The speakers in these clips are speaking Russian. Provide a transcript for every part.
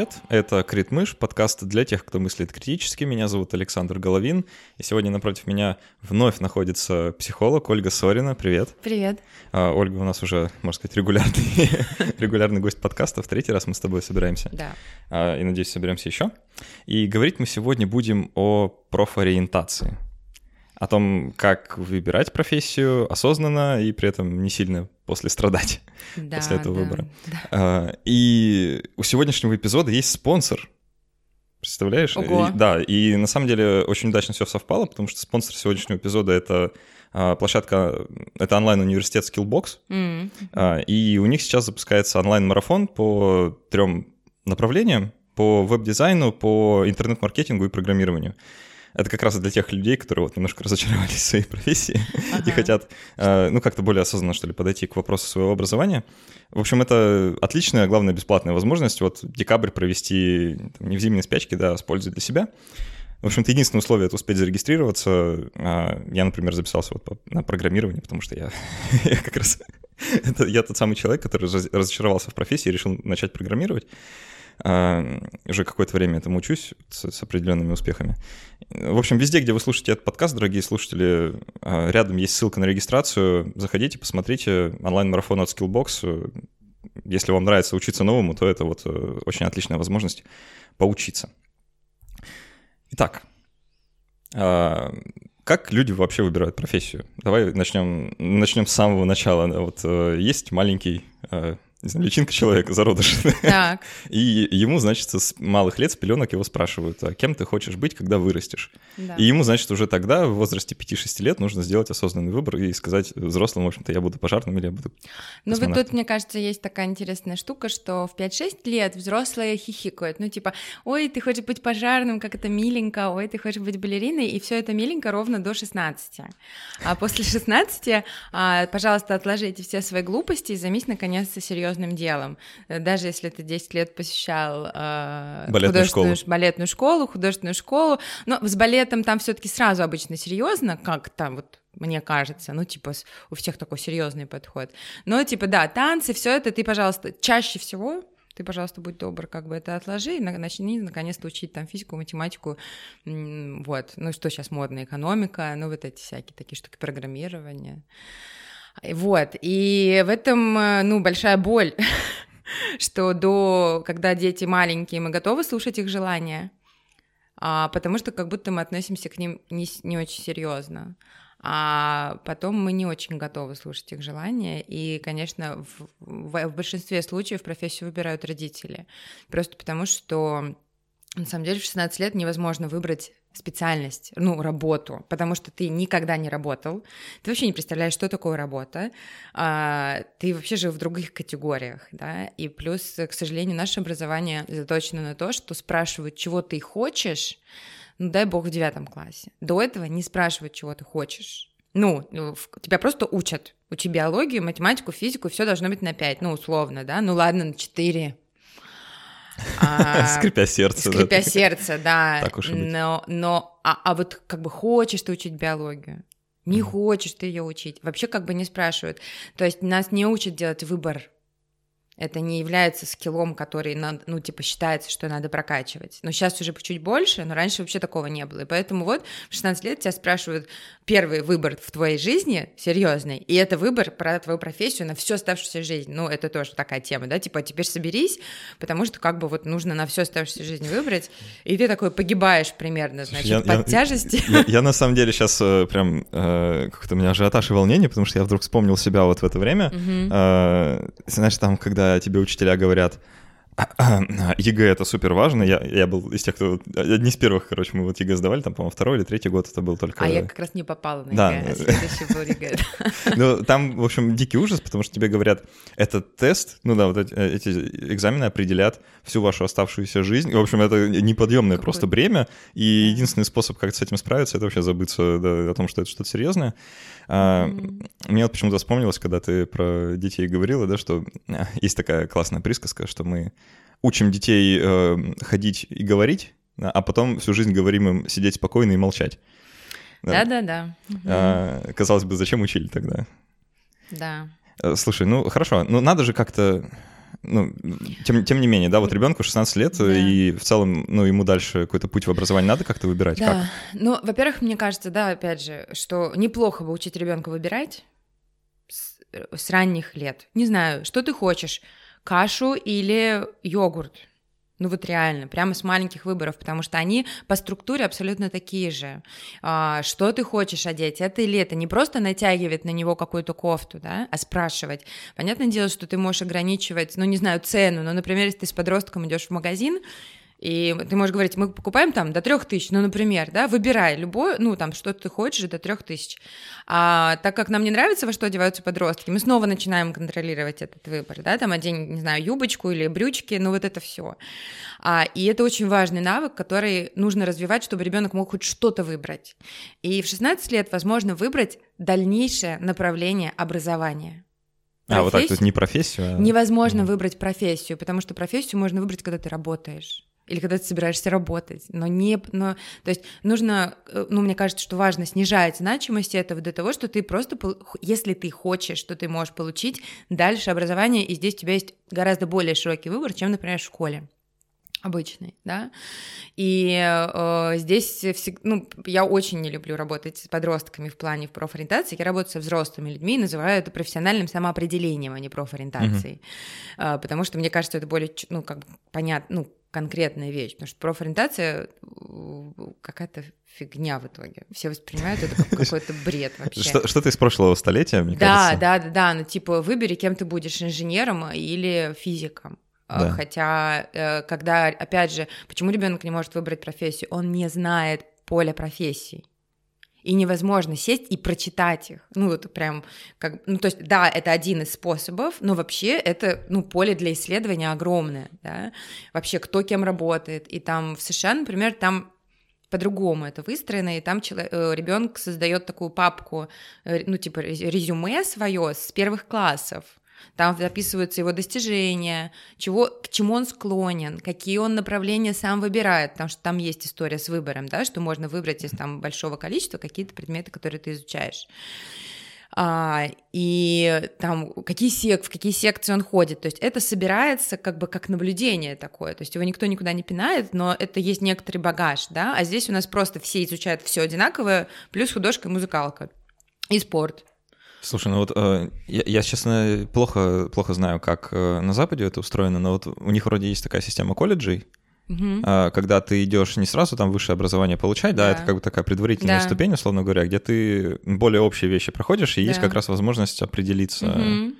привет! Это Крит Мыш, подкаст для тех, кто мыслит критически. Меня зовут Александр Головин, и сегодня напротив меня вновь находится психолог Ольга Сорина. Привет! Привет! А, Ольга у нас уже, можно сказать, регулярный, регулярный гость подкаста. В третий раз мы с тобой собираемся. Да. А, и, надеюсь, соберемся еще. И говорить мы сегодня будем о профориентации о том, как выбирать профессию осознанно и при этом не сильно после страдать да, после этого да, выбора. Да. А, и у сегодняшнего эпизода есть спонсор. Представляешь? Ого. И, да, и на самом деле очень удачно все совпало, потому что спонсор сегодняшнего эпизода это а, площадка, это онлайн-университет Skillbox, mm-hmm. и у них сейчас запускается онлайн-марафон по трем направлениям, по веб-дизайну, по интернет-маркетингу и программированию. Это как раз для тех людей, которые вот немножко разочаровались в своей профессии ага. и хотят, э, ну, как-то более осознанно, что ли, подойти к вопросу своего образования. В общем, это отличная, главное, бесплатная возможность вот декабрь провести там, не в зимней спячке, да, а с пользой для себя. В общем-то, единственное условие — это успеть зарегистрироваться. А, я, например, записался вот на программирование, потому что я, я как раз... это, я тот самый человек, который разочаровался в профессии и решил начать программировать. А, уже какое-то время этому учусь с, с определенными успехами. В общем, везде, где вы слушаете этот подкаст, дорогие слушатели, а, рядом есть ссылка на регистрацию. Заходите, посмотрите онлайн-марафон от Skillbox. Если вам нравится учиться новому, то это вот э, очень отличная возможность поучиться. Итак, а, как люди вообще выбирают профессию? Давай начнем, начнем с самого начала. Вот э, есть маленький э, не знаю, личинка человека, зародыш. Так. И ему, значит, с малых лет, с пеленок его спрашивают, а кем ты хочешь быть, когда вырастешь? Да. И ему, значит, уже тогда, в возрасте 5-6 лет, нужно сделать осознанный выбор и сказать взрослым, в общем-то, я буду пожарным или я буду Ну вот тут, мне кажется, есть такая интересная штука, что в 5-6 лет взрослые хихикают, ну типа, ой, ты хочешь быть пожарным, как это миленько, ой, ты хочешь быть балериной, и все это миленько ровно до 16. А после 16, а, пожалуйста, отложите все свои глупости и займись, наконец-то, серьезно серьезным делом. Э, даже если ты 10 лет посещал э, балетную, школу. балетную школу, художественную школу, но с балетом там все-таки сразу обычно серьезно, как там вот мне кажется, ну, типа, у всех такой серьезный подход. Но, типа, да, танцы, все это ты, пожалуйста, чаще всего ты, пожалуйста, будь добр, как бы это отложи, и начни наконец-то учить там физику, математику, вот, ну, что сейчас модно, экономика, ну, вот эти всякие такие штуки, программирование. Вот, и в этом, э, ну, большая боль, что до, когда дети маленькие, мы готовы слушать их желания, а, потому что как будто мы относимся к ним не, не очень серьезно. А потом мы не очень готовы слушать их желания, и, конечно, в, в, в большинстве случаев профессию выбирают родители, просто потому что на самом деле в 16 лет невозможно выбрать специальность, ну, работу, потому что ты никогда не работал, ты вообще не представляешь, что такое работа, а, ты вообще же в других категориях, да, и плюс, к сожалению, наше образование заточено на то, что спрашивают, чего ты хочешь, ну, дай бог, в девятом классе. До этого не спрашивают, чего ты хочешь. Ну, тебя просто учат. Учи биологию, математику, физику, все должно быть на 5, ну, условно, да, ну, ладно, на 4, а, скрипя сердце. Скрипя сердце, да. Так уж и быть. Но, но а, а вот как бы хочешь ты учить биологию? Не хочешь ты ее учить. Вообще как бы не спрашивают. То есть нас не учат делать выбор это не является скиллом, который, ну, типа, считается, что надо прокачивать. Но сейчас уже чуть больше, но раньше вообще такого не было. И поэтому вот в 16 лет тебя спрашивают первый выбор в твоей жизни серьезный, и это выбор про твою профессию на всю оставшуюся жизнь. Ну, это тоже такая тема, да, типа, теперь соберись, потому что как бы вот нужно на всю оставшуюся жизнь выбрать, и ты такой погибаешь примерно, значит, я, под я, тяжести. Я, я, на самом деле сейчас э, прям э, как-то у меня ажиотаж и волнение, потому что я вдруг вспомнил себя вот в это время. Э, знаешь, там, когда тебе учителя говорят, ЕГЭ это супер важно. Я, я был из тех, кто... Одни из первых, короче, мы вот ЕГЭ сдавали, там, по-моему, второй или третий год это был только... А я как раз не попала на да. ЕГЭ, а следующий был ЕГЭ. Ну, там, в общем, дикий ужас, потому что тебе говорят, этот тест, ну да, вот эти, эти экзамены определят всю вашу оставшуюся жизнь. В общем, это неподъемное Какой? просто бремя, и единственный способ как с этим справиться, это вообще забыться да, о том, что это что-то серьезное. А, mm-hmm. Мне вот почему-то вспомнилось, когда ты про детей говорила, да, что а, есть такая классная присказка, что мы учим детей э, ходить и говорить, а потом всю жизнь говорим им сидеть спокойно и молчать. Да-да-да. А, казалось бы, зачем учили тогда? Да. Э, слушай, ну хорошо, ну надо же как-то ну, тем, тем не менее, да, вот ребенку 16 лет, да. и в целом, ну, ему дальше какой-то путь в образовании надо как-то выбирать? Да. Как? Ну, во-первых, мне кажется, да, опять же, что неплохо бы учить ребенка выбирать с, с ранних лет. Не знаю, что ты хочешь, кашу или йогурт? Ну вот реально, прямо с маленьких выборов, потому что они по структуре абсолютно такие же. А, что ты хочешь одеть, это или это? Не просто натягивать на него какую-то кофту, да, а спрашивать. Понятное дело, что ты можешь ограничивать, ну не знаю, цену, но, например, если ты с подростком идешь в магазин, и ты можешь говорить, мы покупаем там до трех тысяч, ну, например, да, выбирай любой, ну, там, что ты хочешь, до трех тысяч. А так как нам не нравится, во что одеваются подростки, мы снова начинаем контролировать этот выбор, да, там, одень, не знаю, юбочку или брючки, ну, вот это все. А, и это очень важный навык, который нужно развивать, чтобы ребенок мог хоть что-то выбрать. И в 16 лет возможно выбрать дальнейшее направление образования. Профессию. А, вот так, то есть не профессию? А... Невозможно mm. выбрать профессию, потому что профессию можно выбрать, когда ты работаешь или когда ты собираешься работать, но не, но, то есть нужно, э, ну, мне кажется, что важно снижать значимость этого до того, что ты просто, если ты хочешь, что ты можешь получить дальше образование, и здесь у тебя есть гораздо более широкий выбор, чем, например, в школе обычный, да, и э, здесь, ну, я очень не люблю работать с подростками в плане в профориентации, я работаю со взрослыми людьми, называю это профессиональным самоопределением, а не профориентацией, mm-hmm. э, потому что мне кажется, это более, ну, как бы понятно, ну, конкретная вещь, потому что профориентация какая-то фигня в итоге. Все воспринимают это как какой-то бред вообще. Что, что-то из прошлого столетия, мне да, кажется. Да, да, да, ну типа выбери, кем ты будешь, инженером или физиком. А, да. Хотя, э, когда, опять же, почему ребенок не может выбрать профессию? Он не знает поля профессий и невозможно сесть и прочитать их. Ну, вот прям, как, ну, то есть, да, это один из способов, но вообще это, ну, поле для исследования огромное, да, вообще кто кем работает, и там в США, например, там по-другому это выстроено, и там э, ребенок создает такую папку, э, ну, типа резюме свое с первых классов, там записываются его достижения, чего, к чему он склонен, какие он направления сам выбирает, потому что там есть история с выбором, да, что можно выбрать из там большого количества какие-то предметы, которые ты изучаешь. А, и там какие сек, в какие секции он ходит. То есть это собирается как бы как наблюдение такое. То есть его никто никуда не пинает, но это есть некоторый багаж, да. А здесь у нас просто все изучают все одинаковое, плюс художка и музыкалка и спорт. Слушай, ну вот э, я, я, честно, плохо, плохо знаю, как э, на Западе это устроено, но вот у них вроде есть такая система колледжей, угу. э, когда ты идешь не сразу там высшее образование получать, да, да это как бы такая предварительная да. ступень, условно говоря, где ты более общие вещи проходишь, и да. есть как раз возможность определиться. Угу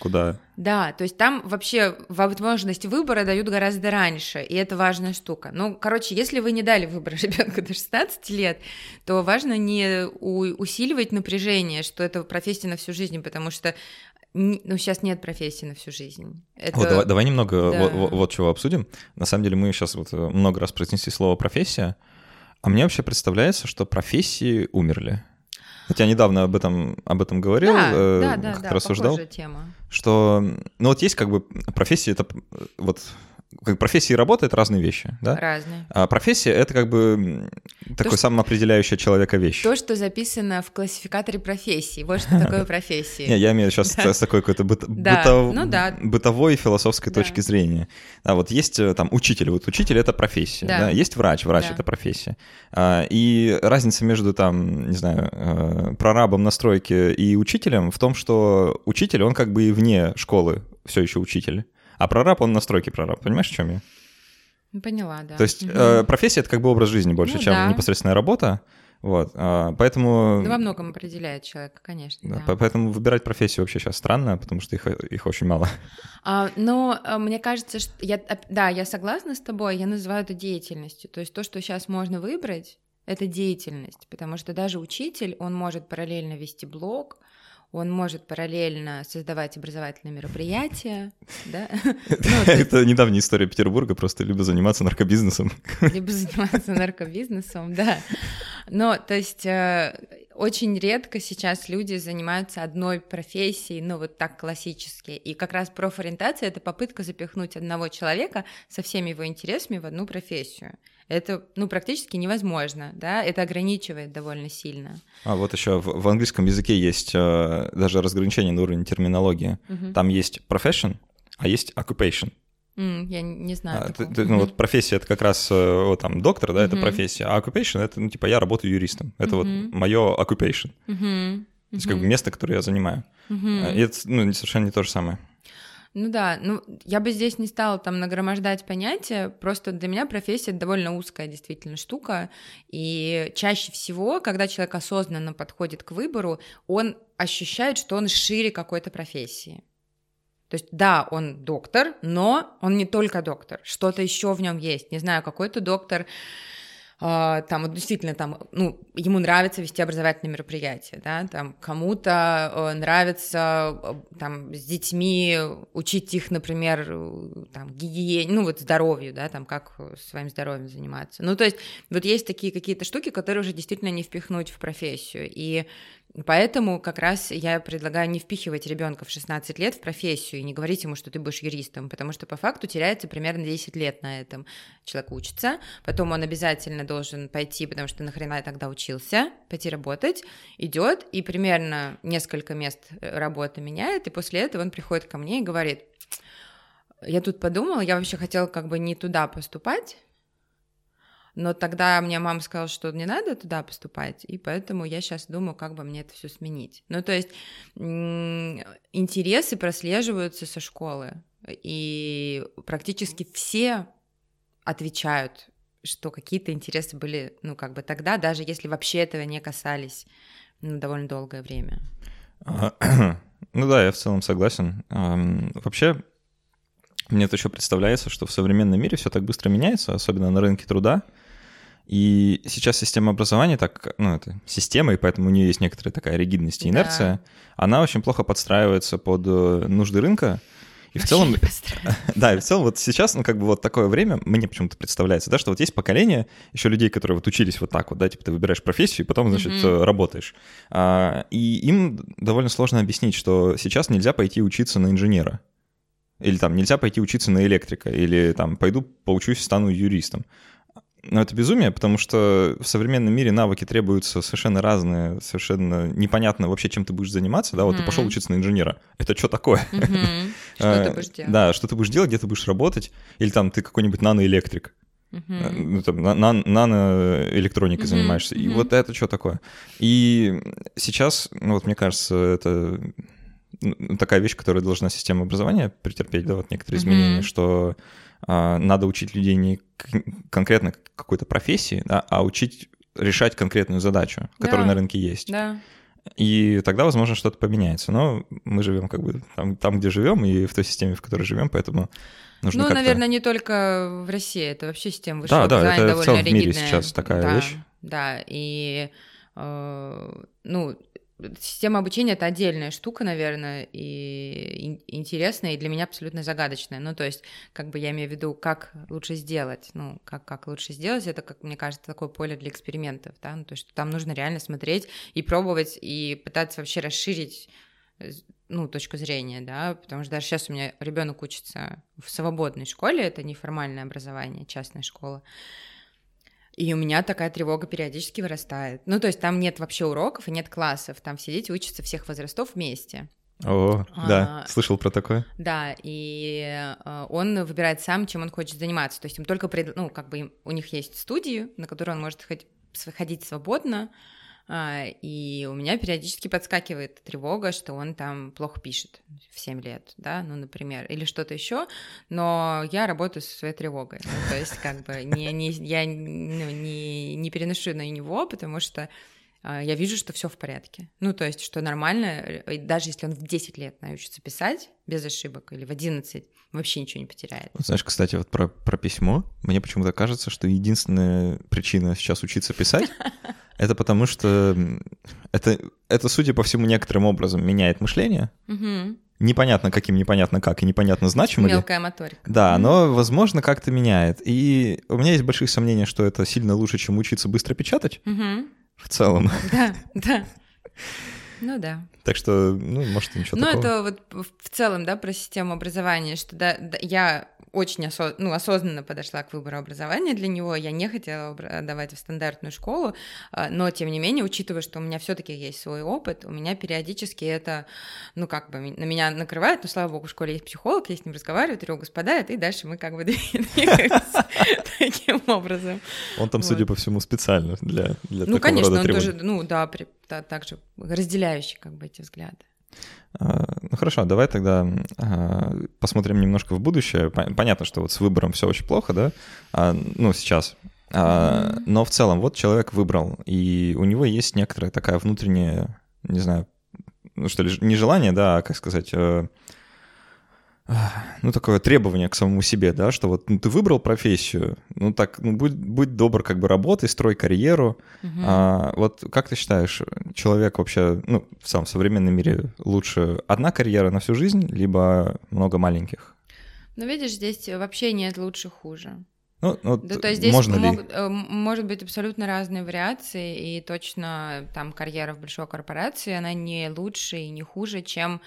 куда. Да, то есть там вообще возможность выбора дают гораздо раньше, и это важная штука. Ну, короче, если вы не дали выбор ребенку до 16 лет, то важно не усиливать напряжение, что это профессия на всю жизнь, потому что ну, сейчас нет профессии на всю жизнь. Это... Вот, давай, давай немного да. вот, вот, вот чего обсудим. На самом деле мы сейчас вот э, много раз произнесли слово «профессия», а мне вообще представляется, что профессии умерли. Хотя недавно об этом, об этом говорил, да, э, да, да, как да, рассуждал, тема. что, ну вот есть как бы профессия, это вот как профессии работают разные вещи, да? Разные. А профессия — это как бы такой что, самоопределяющая человека вещь. То, что записано в классификаторе профессий. Вот что такое профессия. Не, я имею сейчас с такой какой-то ну бытовой философской точки зрения. Да, вот есть э, там учитель, вот учитель — это профессия, да, есть врач, врач — это профессия. А, и разница между там, не знаю, э, прорабом на стройке и учителем в том, что учитель, он как бы и вне школы все еще учитель. А прораб, он на стройке прораб, понимаешь, о чем я? Ну, поняла, да. То есть угу. э, профессия — это как бы образ жизни больше, ну, чем да. непосредственная работа. Вот, а, поэтому... Да во многом определяет человека, конечно, да. да. Поэтому выбирать профессию вообще сейчас странно, потому что их, их очень мало. А, но а, мне кажется, что... Я, да, я согласна с тобой, я называю это деятельностью. То есть то, что сейчас можно выбрать, это деятельность, потому что даже учитель, он может параллельно вести блог, он может параллельно создавать образовательные мероприятия, да? Ну, это недавняя история Петербурга, просто либо заниматься наркобизнесом. Либо заниматься наркобизнесом, да. Но, то есть, э, очень редко сейчас люди занимаются одной профессией, ну, вот так классически. И как раз профориентация — это попытка запихнуть одного человека со всеми его интересами в одну профессию это ну, практически невозможно, да, это ограничивает довольно сильно. А вот еще в, в английском языке есть э, даже разграничение на уровне терминологии. Угу. Там есть profession, а есть occupation. Mm, я не знаю. А, ты, ты, ну, вот профессия это как раз э, вот, там доктор, да, это mm-hmm. профессия, а occupation это ну типа я работаю юристом, это mm-hmm. вот мое occupation, mm-hmm. то есть как бы место, которое я занимаю, mm-hmm. и это ну совершенно не то же самое. Ну да, ну я бы здесь не стала там нагромождать понятия, просто для меня профессия довольно узкая действительно штука, и чаще всего, когда человек осознанно подходит к выбору, он ощущает, что он шире какой-то профессии. То есть, да, он доктор, но он не только доктор, что-то еще в нем есть. Не знаю, какой-то доктор, там вот действительно там, ну, ему нравится вести образовательные мероприятия, да, там кому-то uh, нравится uh, там с детьми учить их, например, там гигиене, ну вот здоровью, да, там как своим здоровьем заниматься. Ну то есть вот есть такие какие-то штуки, которые уже действительно не впихнуть в профессию, и Поэтому как раз я предлагаю не впихивать ребенка в 16 лет в профессию и не говорить ему, что ты будешь юристом, потому что по факту теряется примерно 10 лет на этом. Человек учится, потом он обязательно должен пойти, потому что нахрена я тогда учился, пойти работать, идет и примерно несколько мест э, работы меняет, и после этого он приходит ко мне и говорит, я тут подумала, я вообще хотела как бы не туда поступать, но тогда мне мама сказала, что не надо туда поступать, и поэтому я сейчас думаю, как бы мне это все сменить. Ну, то есть интересы прослеживаются со школы, и практически все отвечают, что какие-то интересы были, ну, как бы тогда, даже если вообще этого не касались ну, довольно долгое время. Ну да, я в целом согласен. Вообще, мне это еще представляется, что в современном мире все так быстро меняется, особенно на рынке труда. И сейчас система образования, так, ну, это система, и поэтому у нее есть некоторая такая ригидность и инерция, да. она очень плохо подстраивается под э, нужды рынка. И в целом, да, и в целом вот сейчас, ну, как бы вот такое время, мне почему-то представляется, да, что вот есть поколение еще людей, которые вот учились вот так вот, да, типа ты выбираешь профессию, и потом, значит, mm-hmm. работаешь. А, и им довольно сложно объяснить, что сейчас нельзя пойти учиться на инженера. Или там нельзя пойти учиться на электрика, или там пойду поучусь, стану юристом. Но это безумие, потому что в современном мире навыки требуются совершенно разные, совершенно непонятно вообще, чем ты будешь заниматься. Да, вот mm-hmm. ты пошел учиться на инженера. Это что такое? Mm-hmm. Что ты будешь делать? Да, что ты будешь делать, где ты будешь работать. Или там ты какой-нибудь наноэлектрик. Uh-huh. Там, на, на, наноэлектроникой uh-huh. занимаешься. И uh-huh. вот это что такое? И сейчас, ну вот мне кажется, это такая вещь, которая должна система образования претерпеть, да, вот некоторые uh-huh. изменения, что надо учить людей не конкретно какой-то профессии, да, а учить решать конкретную задачу, которая да. на рынке есть. Да. И тогда, возможно, что-то поменяется. Но мы живем как бы там, там, где живем, и в той системе, в которой живем, поэтому нужно. Ну, наверное, не только в России, это вообще система высшего да, да, это довольно в целом ригидная. в мире сейчас такая да, вещь. Да, и э, ну Система обучения — это отдельная штука, наверное, и интересная, и для меня абсолютно загадочная. Ну, то есть, как бы я имею в виду, как лучше сделать, ну, как, как лучше сделать, это, как мне кажется, такое поле для экспериментов, да, ну, то есть там нужно реально смотреть и пробовать, и пытаться вообще расширить э, ну, точку зрения, да, потому что даже сейчас у меня ребенок учится в свободной школе, это неформальное образование, частная школа, и у меня такая тревога периодически вырастает. Ну, то есть там нет вообще уроков и нет классов, там все дети учатся всех возрастов вместе. О, а, да, слышал про такое. Да, и э, он выбирает сам, чем он хочет заниматься. То есть им только, пред... ну, как бы у них есть студии, на которые он может ходить свободно, и у меня периодически подскакивает тревога, что он там плохо пишет в 7 лет, да, ну, например, или что-то еще, но я работаю со своей тревогой, ну, то есть как бы не, не, я ну, не, не переношу на него, потому что а, я вижу, что все в порядке. Ну, то есть, что нормально, даже если он в 10 лет научится писать без ошибок или в 11, вообще ничего не потеряет. Вот знаешь, кстати, вот про, про письмо, мне почему-то кажется, что единственная причина сейчас учиться писать Это потому что это, это, судя по всему, некоторым образом меняет мышление. Угу. Непонятно каким, непонятно как и непонятно значимо Мелкая ли. моторика. Да, но, возможно, как-то меняет. И у меня есть большие сомнения, что это сильно лучше, чем учиться быстро печатать. Угу. В целом. Да, да. Ну да. Так что, ну, может, ничего ну, такого. Ну, это вот в целом, да, про систему образования, что да, да, я очень осо- ну, осознанно подошла к выбору образования для него. Я не хотела давать в стандартную школу, а, но тем не менее, учитывая, что у меня все-таки есть свой опыт, у меня периодически это, ну как бы на меня накрывает, но слава богу, в школе есть психолог, я с ним разговариваю, говорю, господа, и дальше мы как бы двигаемся таким образом. Он там, судя по всему, специально для для Ну, конечно, он тоже, ну да, также разделяющий как бы эти взгляды. А, ну хорошо, давай тогда а, посмотрим немножко в будущее. Понятно, что вот с выбором все очень плохо, да? А, ну, сейчас. Но в целом, вот человек выбрал, и у него есть некоторая такая внутренняя, не знаю, ну что ли, не желание, да, а, как сказать, э, ну, такое требование к самому себе, да, что вот ну, ты выбрал профессию, ну, так, ну, будь, будь добр, как бы работай, строй карьеру. Угу. А, вот как ты считаешь, человек вообще, ну, в самом современном мире лучше одна карьера на всю жизнь, либо много маленьких? Ну, видишь, здесь вообще нет лучше-хуже. Ну, вот да, то есть здесь можно могут, ли? Э, может быть абсолютно разные вариации, и точно там карьера в большой корпорации, она не лучше и не хуже, чем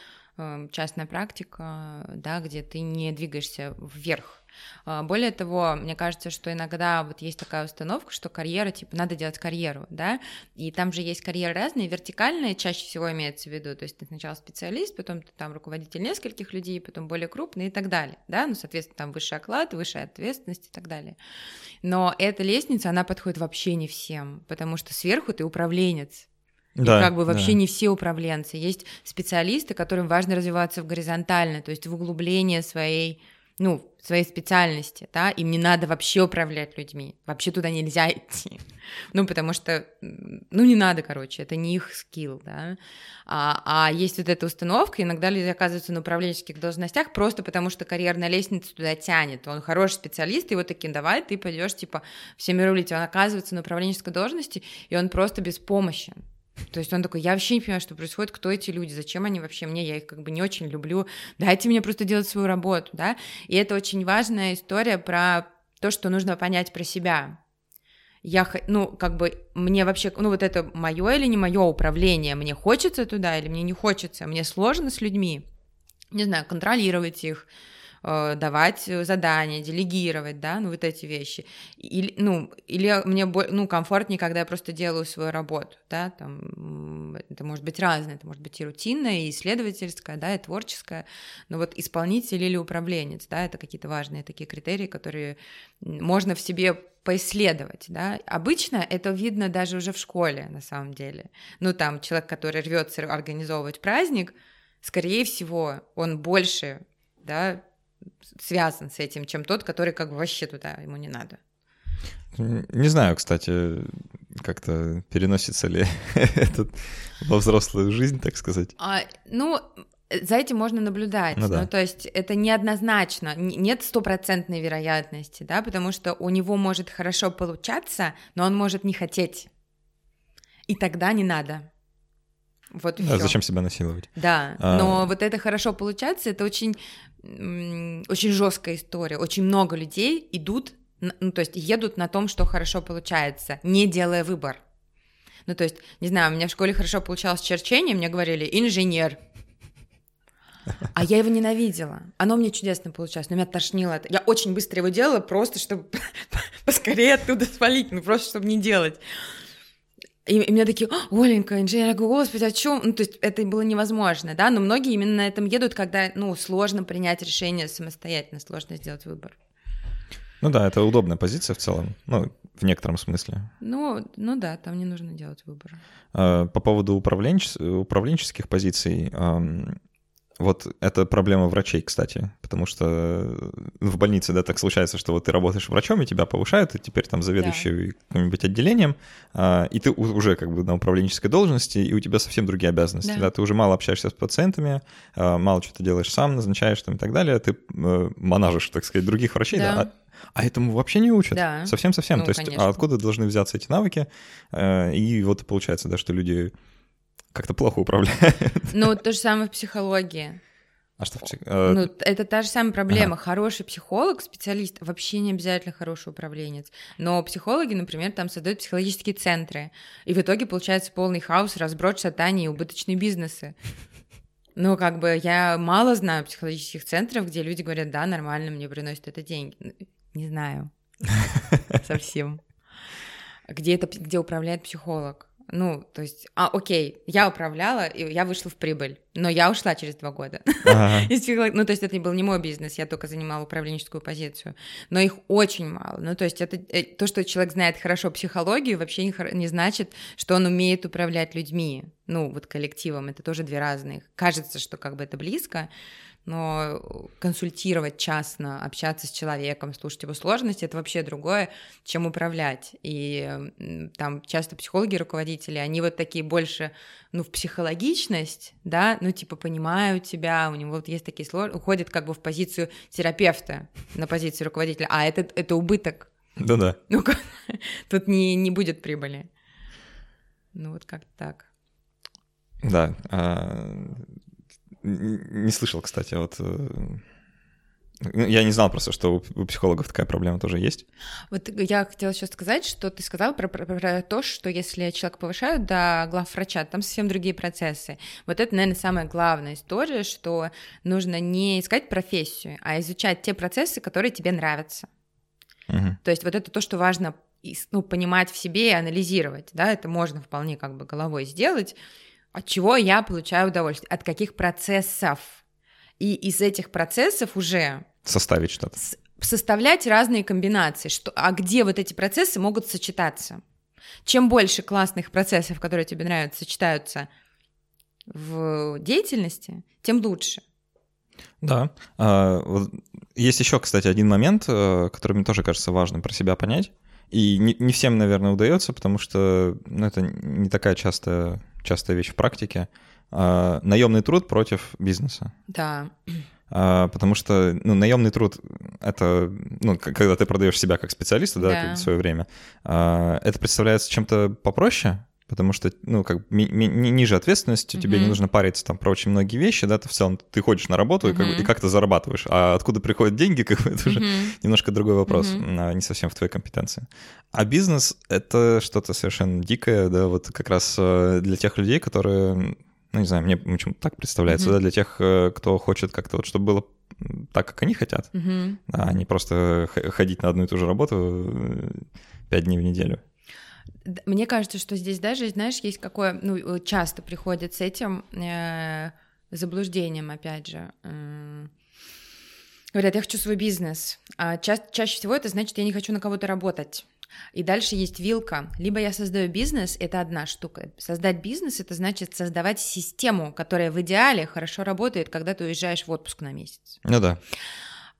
частная практика, да, где ты не двигаешься вверх. А, более того, мне кажется, что иногда вот есть такая установка, что карьера, типа, надо делать карьеру, да, и там же есть карьеры разные, вертикальные чаще всего имеется в виду, то есть ты сначала специалист, потом ты там руководитель нескольких людей, потом более крупный и так далее, да, ну, соответственно, там высший оклад, высшая ответственность и так далее. Но эта лестница, она подходит вообще не всем, потому что сверху ты управленец, да, и как бы вообще да. не все управленцы. Есть специалисты, которым важно развиваться в горизонтально, то есть в углубление своей, ну, своей специальности, да, им не надо вообще управлять людьми, вообще туда нельзя идти, ну, потому что, ну, не надо, короче, это не их скилл, да, а, а есть вот эта установка, иногда люди оказываются на управленческих должностях просто потому, что карьерная лестница туда тянет, он хороший специалист, и вот таким, давай, ты пойдешь типа, всеми рулить, он оказывается на управленческой должности, и он просто беспомощен, то есть он такой, я вообще не понимаю, что происходит, кто эти люди, зачем они вообще мне, я их как бы не очень люблю, дайте мне просто делать свою работу, да, и это очень важная история про то, что нужно понять про себя. Я, ну, как бы, мне вообще, ну, вот это мое или не мое управление, мне хочется туда или мне не хочется, мне сложно с людьми, не знаю, контролировать их, давать задания, делегировать, да, ну вот эти вещи. Или, ну, или мне ну, комфортнее, когда я просто делаю свою работу, да, там, это может быть разное, это может быть и рутинная, и исследовательская, да, и творческая, но вот исполнитель или управленец, да, это какие-то важные такие критерии, которые можно в себе поисследовать, да. Обычно это видно даже уже в школе, на самом деле. Ну, там, человек, который рвется организовывать праздник, скорее всего, он больше, да, связан с этим, чем тот, который как бы вообще туда ему не надо. Не знаю, кстати, как-то переносится ли этот во взрослую жизнь, так сказать. А, ну, за этим можно наблюдать. Ну, да. ну, то есть это неоднозначно, нет стопроцентной вероятности, да, потому что у него может хорошо получаться, но он может не хотеть. И тогда не надо. Вот а зачем себя насиловать? Да, а... но вот это хорошо получается, это очень очень жесткая история. Очень много людей идут, ну, то есть едут на том, что хорошо получается, не делая выбор. Ну, то есть, не знаю, у меня в школе хорошо получалось черчение, мне говорили инженер. А я его ненавидела. Оно мне чудесно получалось, но меня тошнило. Я очень быстро его делала, просто чтобы поскорее оттуда свалить, ну просто чтобы не делать. И, и меня такие, Оленька, инженер, я говорю, господи, о чем? Ну, то есть это было невозможно, да, но многие именно на этом едут, когда, ну, сложно принять решение самостоятельно, сложно сделать выбор. Ну да, это удобная позиция в целом, ну, в некотором смысле. Ну, ну да, там не нужно делать выбор. А, по поводу управленчес... управленческих позиций, вот это проблема врачей, кстати, потому что ну, в больнице, да, так случается, что вот ты работаешь врачом, и тебя повышают, и теперь там заведующий да. каким-нибудь отделением, а, и ты уже как бы на управленческой должности, и у тебя совсем другие обязанности, да, да ты уже мало общаешься с пациентами, а, мало что то делаешь сам, назначаешь там и так далее, ты э, манажишь, так сказать, других врачей, да, да а, а этому вообще не учат. Да. Совсем-совсем. Ну, То есть, конечно. а откуда должны взяться эти навыки? Э, и вот получается, да, что люди как-то плохо управляет. Ну, то же самое в психологии. А что в псих... Ну, это та же самая проблема. Ага. Хороший психолог, специалист, вообще не обязательно хороший управленец. Но психологи, например, там создают психологические центры. И в итоге получается полный хаос, разброд, шатание и убыточные бизнесы. Ну, как бы я мало знаю психологических центров, где люди говорят, да, нормально, мне приносят это деньги. Ну, Не знаю. Совсем. Где это, где управляет психолог? Ну, то есть, а, окей, я управляла, и я вышла в прибыль, но я ушла через два года. Ага. Ну, то есть это был не мой бизнес, я только занимала управленческую позицию. Но их очень мало. Ну, то есть это э, то, что человек знает хорошо психологию, вообще не, не значит, что он умеет управлять людьми. Ну, вот коллективом, это тоже две разные. Кажется, что как бы это близко, но консультировать частно, общаться с человеком, слушать его сложности, это вообще другое, чем управлять. И там часто психологи, руководители, они вот такие больше, ну, в психологичность, да, ну, типа, понимают тебя, у него вот есть такие сложности, уходят как бы в позицию терапевта, на позицию руководителя, а это, это убыток. Да-да. Ну, тут не, не будет прибыли. Ну, вот как-то так. Да. Не слышал, кстати, вот... э, Я не знал просто, что у психологов такая проблема тоже есть. Вот я хотела еще сказать, что ты сказал про, про- про то, что если человека повышают до главврача, там совсем другие процессы. Вот это, наверное, самая главная история, что нужно не искать профессию, а изучать те процессы, которые тебе нравятся. Мгм. То есть вот это то, что важно ну, понимать в себе и анализировать, да, это можно вполне как бы головой сделать. От чего я получаю удовольствие? От каких процессов? И из этих процессов уже Составить что-то. составлять разные комбинации, что, а где вот эти процессы могут сочетаться. Чем больше классных процессов, которые тебе нравятся, сочетаются в деятельности, тем лучше. Да. А, Есть еще, кстати, один момент, э, который мне тоже кажется важным про себя понять. И не, не всем, наверное, удается, потому что ну, это не такая частая, частая вещь в практике. А, наемный труд против бизнеса. Да. А, потому что ну, наемный труд это ну, когда ты продаешь себя как специалиста, да, Да. в свое время, а, это представляется чем-то попроще, потому что ну, как ми- ми- ни- ниже ответственности, тебе не нужно париться там про очень многие вещи, да, ты в целом ты ходишь на работу и, как, и Мгм. как ты зарабатываешь, а откуда приходят деньги, как бы, это уже Мгм. немножко другой вопрос, а, не совсем в твоей компетенции. А бизнес — это что-то совершенно дикое, да, вот как раз э, для тех людей, которые, ну, не знаю, мне почему-то так представляется, Мгм. да, для тех, э, кто хочет как-то вот, чтобы было так, как они хотят, Мгм. а не просто ходить на одну и ту же работу э, пять дней в неделю. Мне кажется, что здесь даже, знаешь, есть какое, ну, э, часто приходит с этим э, заблуждением, опять же. М, Говорят, я хочу свой бизнес. А ча- чаще всего это значит, я не хочу на кого-то работать. И дальше есть вилка. Либо я создаю бизнес, это одна штука. Создать бизнес это значит создавать систему, которая в идеале хорошо работает, когда ты уезжаешь в отпуск на месяц. Ну да.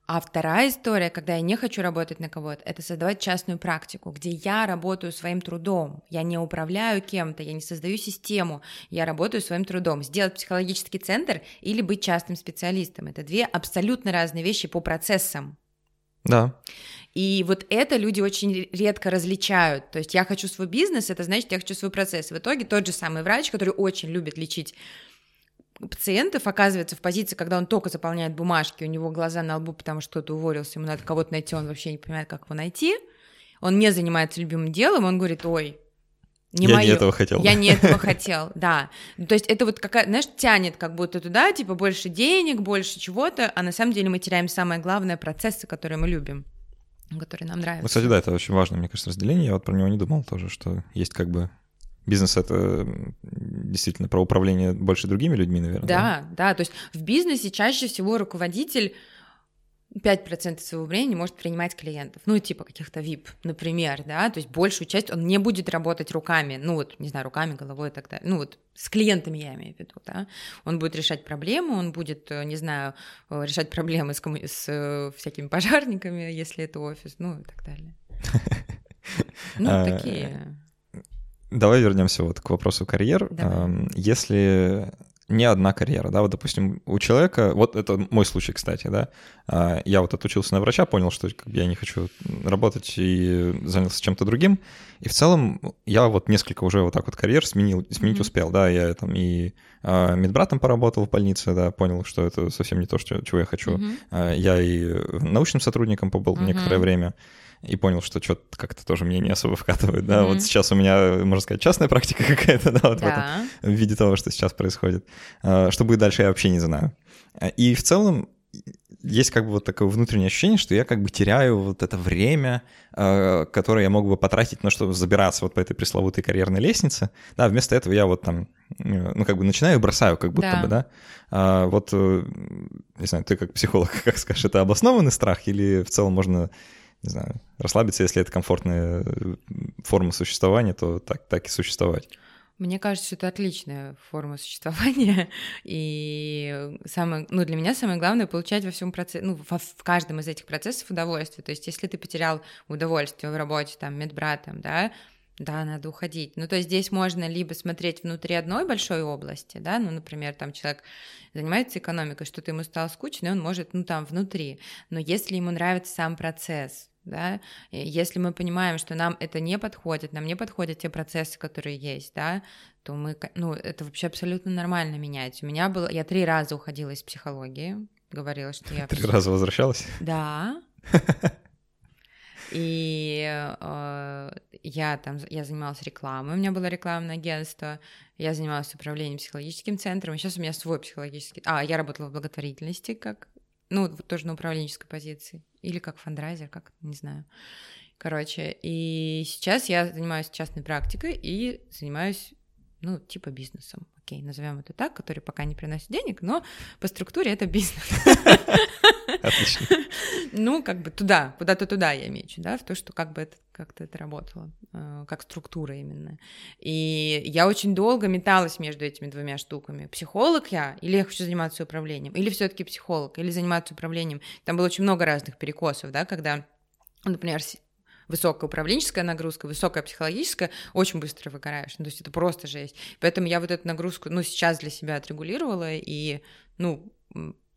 А вторая история, когда я не хочу работать на кого-то, это создавать частную практику, где я работаю своим трудом. Я не управляю кем-то, я не создаю систему, я работаю своим трудом. Сделать психологический центр или быть частным специалистом. Это две абсолютно разные вещи по процессам. Да. И вот это люди очень редко различают. То есть я хочу свой бизнес, это значит, я хочу свой процесс. В итоге тот же самый врач, который очень любит лечить пациентов, оказывается в позиции, когда он только заполняет бумажки, у него глаза на лбу, потому что кто-то уволился, ему надо кого-то найти, он вообще не понимает, как его найти. Он не занимается любимым делом, он говорит, ой, не Я моё. не этого хотел. Я не этого хотел, да. Ну, То есть это вот какая, знаешь, тянет как будто туда, типа больше денег, больше чего-то, а на самом деле мы теряем самое главное процессы, которые мы любим, которые нам нравятся. Кстати, да, это очень важное, мне кажется, разделение. Я вот про него не думал тоже, что есть как бы бизнес — это действительно про управление больше другими людьми, наверное. Да, да, то есть в бизнесе чаще всего руководитель 5% своего времени может принимать клиентов, ну, типа каких-то VIP, например, да, то есть большую часть он не будет работать руками, ну, вот, не знаю, руками, головой и так далее, ну, вот с клиентами я имею в виду, да, он будет решать проблемы, он будет, э, не знаю, э, решать проблемы с, комму- с э, всякими пожарниками, если это офис, ну, и так далее. Ну, А, такие. Давай вернемся вот к вопросу карьер. Давай. Эм, Если не одна карьера, да, вот, допустим, у человека, вот это мой случай, кстати, да, а, я вот отучился на врача, понял, что как бы, я не хочу работать и занялся чем-то другим, и в целом я вот несколько уже вот так вот карьер сменил, сменить Мгм. успел, да, я там и а, медбратом поработал в больнице, да, понял, что это совсем не то, что, чего я хочу. А, Я и научным сотрудником побыл Мгм. некоторое время. И понял, что что-то как-то тоже мне не особо вкатывает, да, mm-hmm. вот сейчас у меня, можно сказать, частная практика какая-то, да, вот да. в этом, в виде того, что сейчас происходит. А, что будет дальше, я вообще не знаю. И в целом есть как бы вот такое внутреннее ощущение, что я как бы теряю вот это время, э, которое я мог бы потратить на чтобы забираться вот по этой пресловутой карьерной лестнице. Да, вместо этого я вот там, ну как бы начинаю и бросаю как будто да. бы, да. А вот, э, не знаю, ты как психолог, как скажешь, это обоснованный страх или в целом можно не знаю, расслабиться, если это комфортная форма существования, то так, так и существовать. Мне кажется, что это отличная форма существования, и самое, ну, для меня самое главное получать во всем процессе, ну, в, в каждом из этих процессов удовольствие. То есть, если ты потерял удовольствие в работе, там, медбратом, да, да, надо уходить. Ну, то есть здесь можно либо смотреть внутри одной большой области, да, ну, например, там человек занимается экономикой, что-то ему стало скучно, и он может, ну, там, внутри. Но если ему нравится сам процесс, да, если мы понимаем, что нам это не подходит, нам не подходят те процессы, которые есть, да, то мы, ну, это вообще абсолютно нормально менять. У меня было, я три раза уходила из психологии, говорила, что я... Три раза возвращалась? Да. И э, я там, я занималась рекламой, у меня было рекламное агентство, я занималась управлением психологическим центром, и сейчас у меня свой психологический... А, я работала в благотворительности, как, ну, тоже на управленческой позиции или как фандрайзер, как, не знаю. Короче, и сейчас я занимаюсь частной практикой и занимаюсь, ну, типа бизнесом. Окей, назовем это так, который пока не приносит денег, но по структуре это бизнес. Отлично. Ну, как бы туда, куда-то туда я мечу, да, в то, что как бы это как-то это работало, э, как структура именно. И я очень долго металась между этими двумя штуками. Психолог я, или я хочу заниматься управлением, или все таки психолог, или заниматься управлением. Там было очень много разных перекосов, да, когда, например, высокая управленческая нагрузка, высокая психологическая, очень быстро выгораешь. Ну, то есть это просто жесть. Поэтому я вот эту нагрузку, ну, сейчас для себя отрегулировала, и, ну,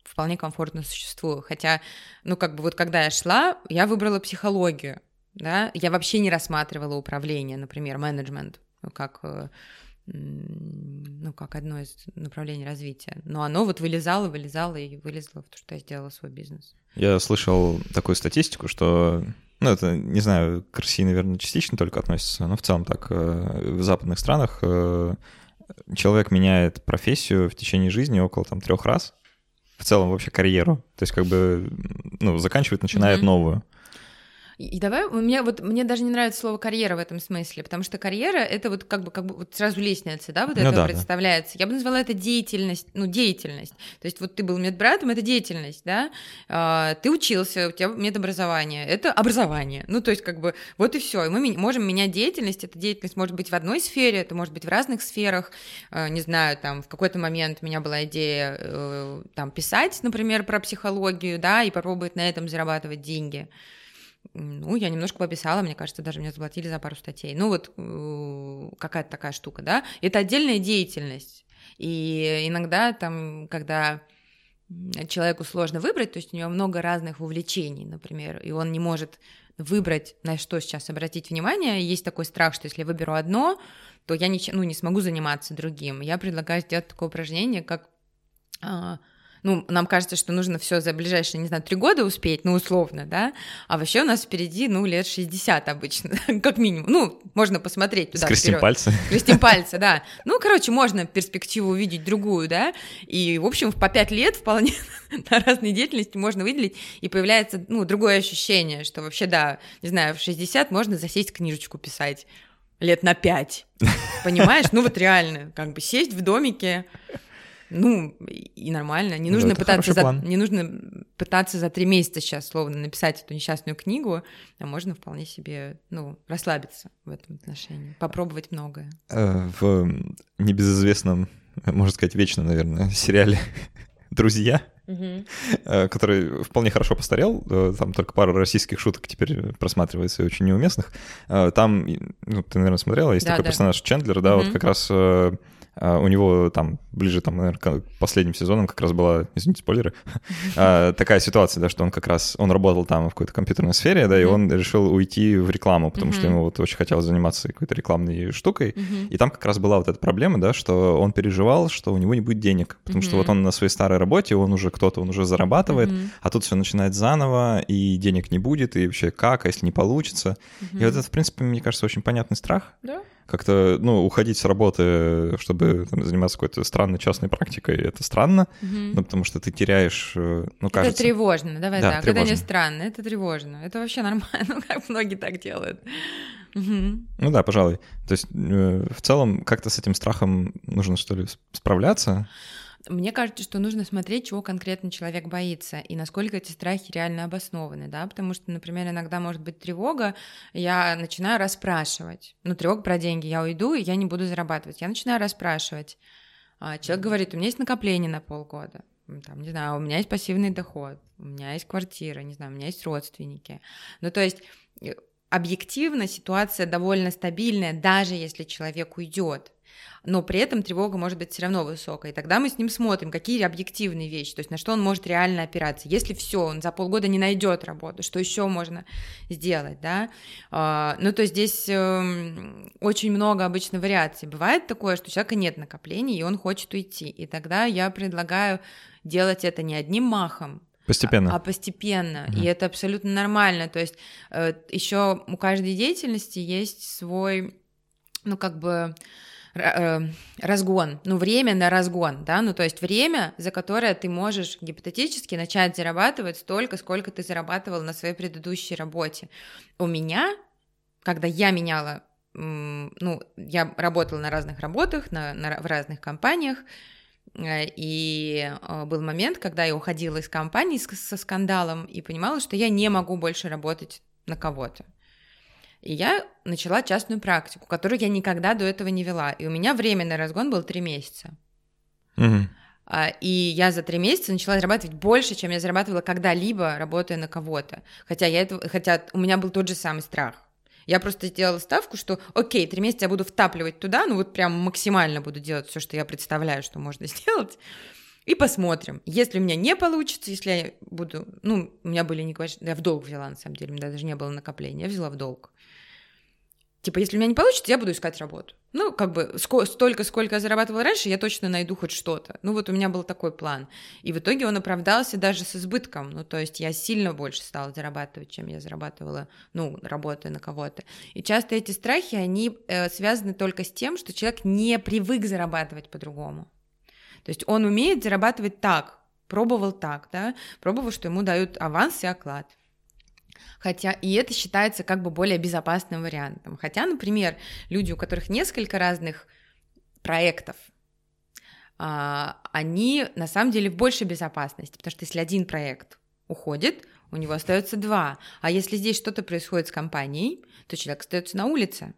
вполне комфортно существую. Хотя, ну, как бы вот когда я шла, я выбрала психологию, да, я вообще не рассматривала управление, например, менеджмент, как э, ну, как одно из направлений развития. Но оно вот вылезало, вылезало и вылезло в то, что я сделала свой бизнес. Я слышал такую статистику, что ну, это, не знаю, к России, наверное, частично только относится, но в целом так, э, в западных странах э, человек меняет профессию в течение жизни около там трех раз, в целом вообще карьеру, то есть как бы, ну, заканчивает, начинает mm-hmm. новую. И давай, мне вот мне даже не нравится слово карьера в этом смысле, потому что карьера это вот как бы как бы вот сразу лестница, да, вот ну, это да, представляется. Да. Я бы назвала это деятельность, ну деятельность. То есть вот ты был медбратом, это деятельность, да. А, ты учился, у тебя медобразование, это образование. Ну то есть как бы вот и все. И мы можем менять деятельность. Эта деятельность может быть в одной сфере, это может быть в разных сферах. А, не знаю, там в какой-то момент у меня была идея э, там писать, например, про психологию, да, и попробовать на этом зарабатывать деньги. Ну, я немножко пописала, мне кажется, даже мне заплатили за пару статей. Ну, вот какая-то такая штука, да. Это отдельная деятельность. И иногда там, когда человеку сложно выбрать, то есть у него много разных увлечений, например, и он не может выбрать, на что сейчас обратить внимание. Есть такой страх, что если я выберу одно, то я не, ну, не смогу заниматься другим. Я предлагаю сделать такое упражнение, как а, ну, нам кажется, что нужно все за ближайшие, не знаю, три года успеть, ну, условно, да, а вообще у нас впереди, ну, лет 60 обычно, как минимум. Ну, можно посмотреть туда Скрестим вперед. пальцы. Скрестим пальцы, да. Ну, короче, можно перспективу увидеть другую, да, и, в общем, по пять лет вполне на разные деятельности можно выделить, и появляется, ну, другое ощущение, что вообще, да, не знаю, в 60 можно засесть книжечку писать лет на пять, понимаешь? Ну, вот реально, как бы сесть в домике, ну, и нормально. Не нужно, да, пытаться за, не нужно пытаться за три месяца сейчас словно написать эту несчастную книгу, а можно вполне себе, ну, расслабиться в этом отношении, попробовать многое. Э, в небезызвестном, можно сказать, вечно, наверное, сериале «Друзья», угу. который вполне хорошо постарел, э, там только пару российских шуток теперь просматривается и очень неуместных. Там, ну, ты, наверное, смотрела, есть да, такой да. персонаж Чендлер, да, угу. вот как раз у него там ближе, там, наверное, к последним сезонам как раз была, извините, спойлеры, а, такая ситуация, да, что он как раз, он работал там в какой-то компьютерной сфере, да, и он решил уйти в рекламу, потому что ему вот очень хотелось заниматься какой-то рекламной штукой, и там как раз была вот эта проблема, да, что он переживал, что у него не будет денег, потому что вот он на своей старой работе, он уже кто-то, он уже зарабатывает, а тут все начинает заново, и денег не будет, и вообще как, а если не получится. И вот это, в принципе, мне кажется, очень понятный страх. Да как-то, ну, уходить с работы, чтобы там, заниматься какой-то странной частной практикой, это странно, угу. ну, потому что ты теряешь, э, ну, кажется... Это тревожно, давай да, так, тревожно. это не странно, это тревожно, это вообще нормально, ну, как многие так делают. Угу. Ну да, пожалуй. То есть э, в целом как-то с этим страхом нужно, что ли, справляться? Мне кажется, что нужно смотреть, чего конкретно человек боится и насколько эти страхи реально обоснованы, да, потому что, например, иногда может быть тревога, я начинаю расспрашивать, ну, тревога про деньги, я уйду, и я не буду зарабатывать, я начинаю расспрашивать. А человек говорит, у меня есть накопление на полгода, там, не знаю, у меня есть пассивный доход, у меня есть квартира, не знаю, у меня есть родственники. Ну, то есть э, объективно ситуация довольно стабильная, даже если человек уйдет но при этом тревога может быть все равно высокая. И тогда мы с ним смотрим, какие объективные вещи, то есть на что он может реально опираться. Если все, он за полгода не найдет работу, что еще можно сделать, да? А, ну, то есть здесь эм, очень много обычно вариаций. Бывает такое, что у человека нет накоплений, и он хочет уйти. И тогда я предлагаю делать это не одним махом, Постепенно. А, а постепенно. Угу. И это абсолютно нормально. То есть э, еще у каждой деятельности есть свой, ну, как бы разгон, ну, время на разгон, да, ну, то есть время, за которое ты можешь гипотетически начать зарабатывать столько, сколько ты зарабатывал на своей предыдущей работе. У меня, когда я меняла, ну, я работала на разных работах, на, на, в разных компаниях, э, и э, был момент, когда я уходила из компании со скандалом и понимала, что я не могу больше работать на кого-то. И я начала частную практику, которую я никогда до этого не вела. И у меня временный разгон был три месяца. Угу. И я за три месяца начала зарабатывать больше, чем я зарабатывала когда-либо, работая на кого-то. Хотя, я это, хотя у меня был тот же самый страх. Я просто сделала ставку, что окей, три месяца я буду втапливать туда, ну вот прям максимально буду делать все, что я представляю, что можно сделать. И посмотрим. Если у меня не получится, если я буду... Ну, у меня были не... Я в долг взяла, на самом деле, у меня даже не было накопления, я взяла в долг. Типа, если у меня не получится, я буду искать работу. Ну, как бы ско- столько, сколько я зарабатывала раньше, я точно найду хоть что-то. Ну, вот у меня был такой план. И в итоге он оправдался даже с избытком. Ну, то есть я сильно больше стала зарабатывать, чем я зарабатывала, ну, работая на кого-то. И часто эти страхи, они э, связаны только с тем, что человек не привык зарабатывать по-другому. То есть он умеет зарабатывать так, пробовал так, да, пробовал, что ему дают аванс и оклад. Хотя и это считается как бы более безопасным вариантом. Хотя, например, люди, у которых несколько разных проектов, а, они на самом деле в большей безопасности, потому что если один проект уходит, у него остается два. А если здесь что-то происходит с компанией, то человек остается на улице.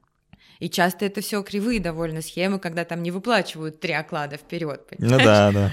И часто это все кривые довольно схемы, когда там не выплачивают три оклада вперед. Ну да, да.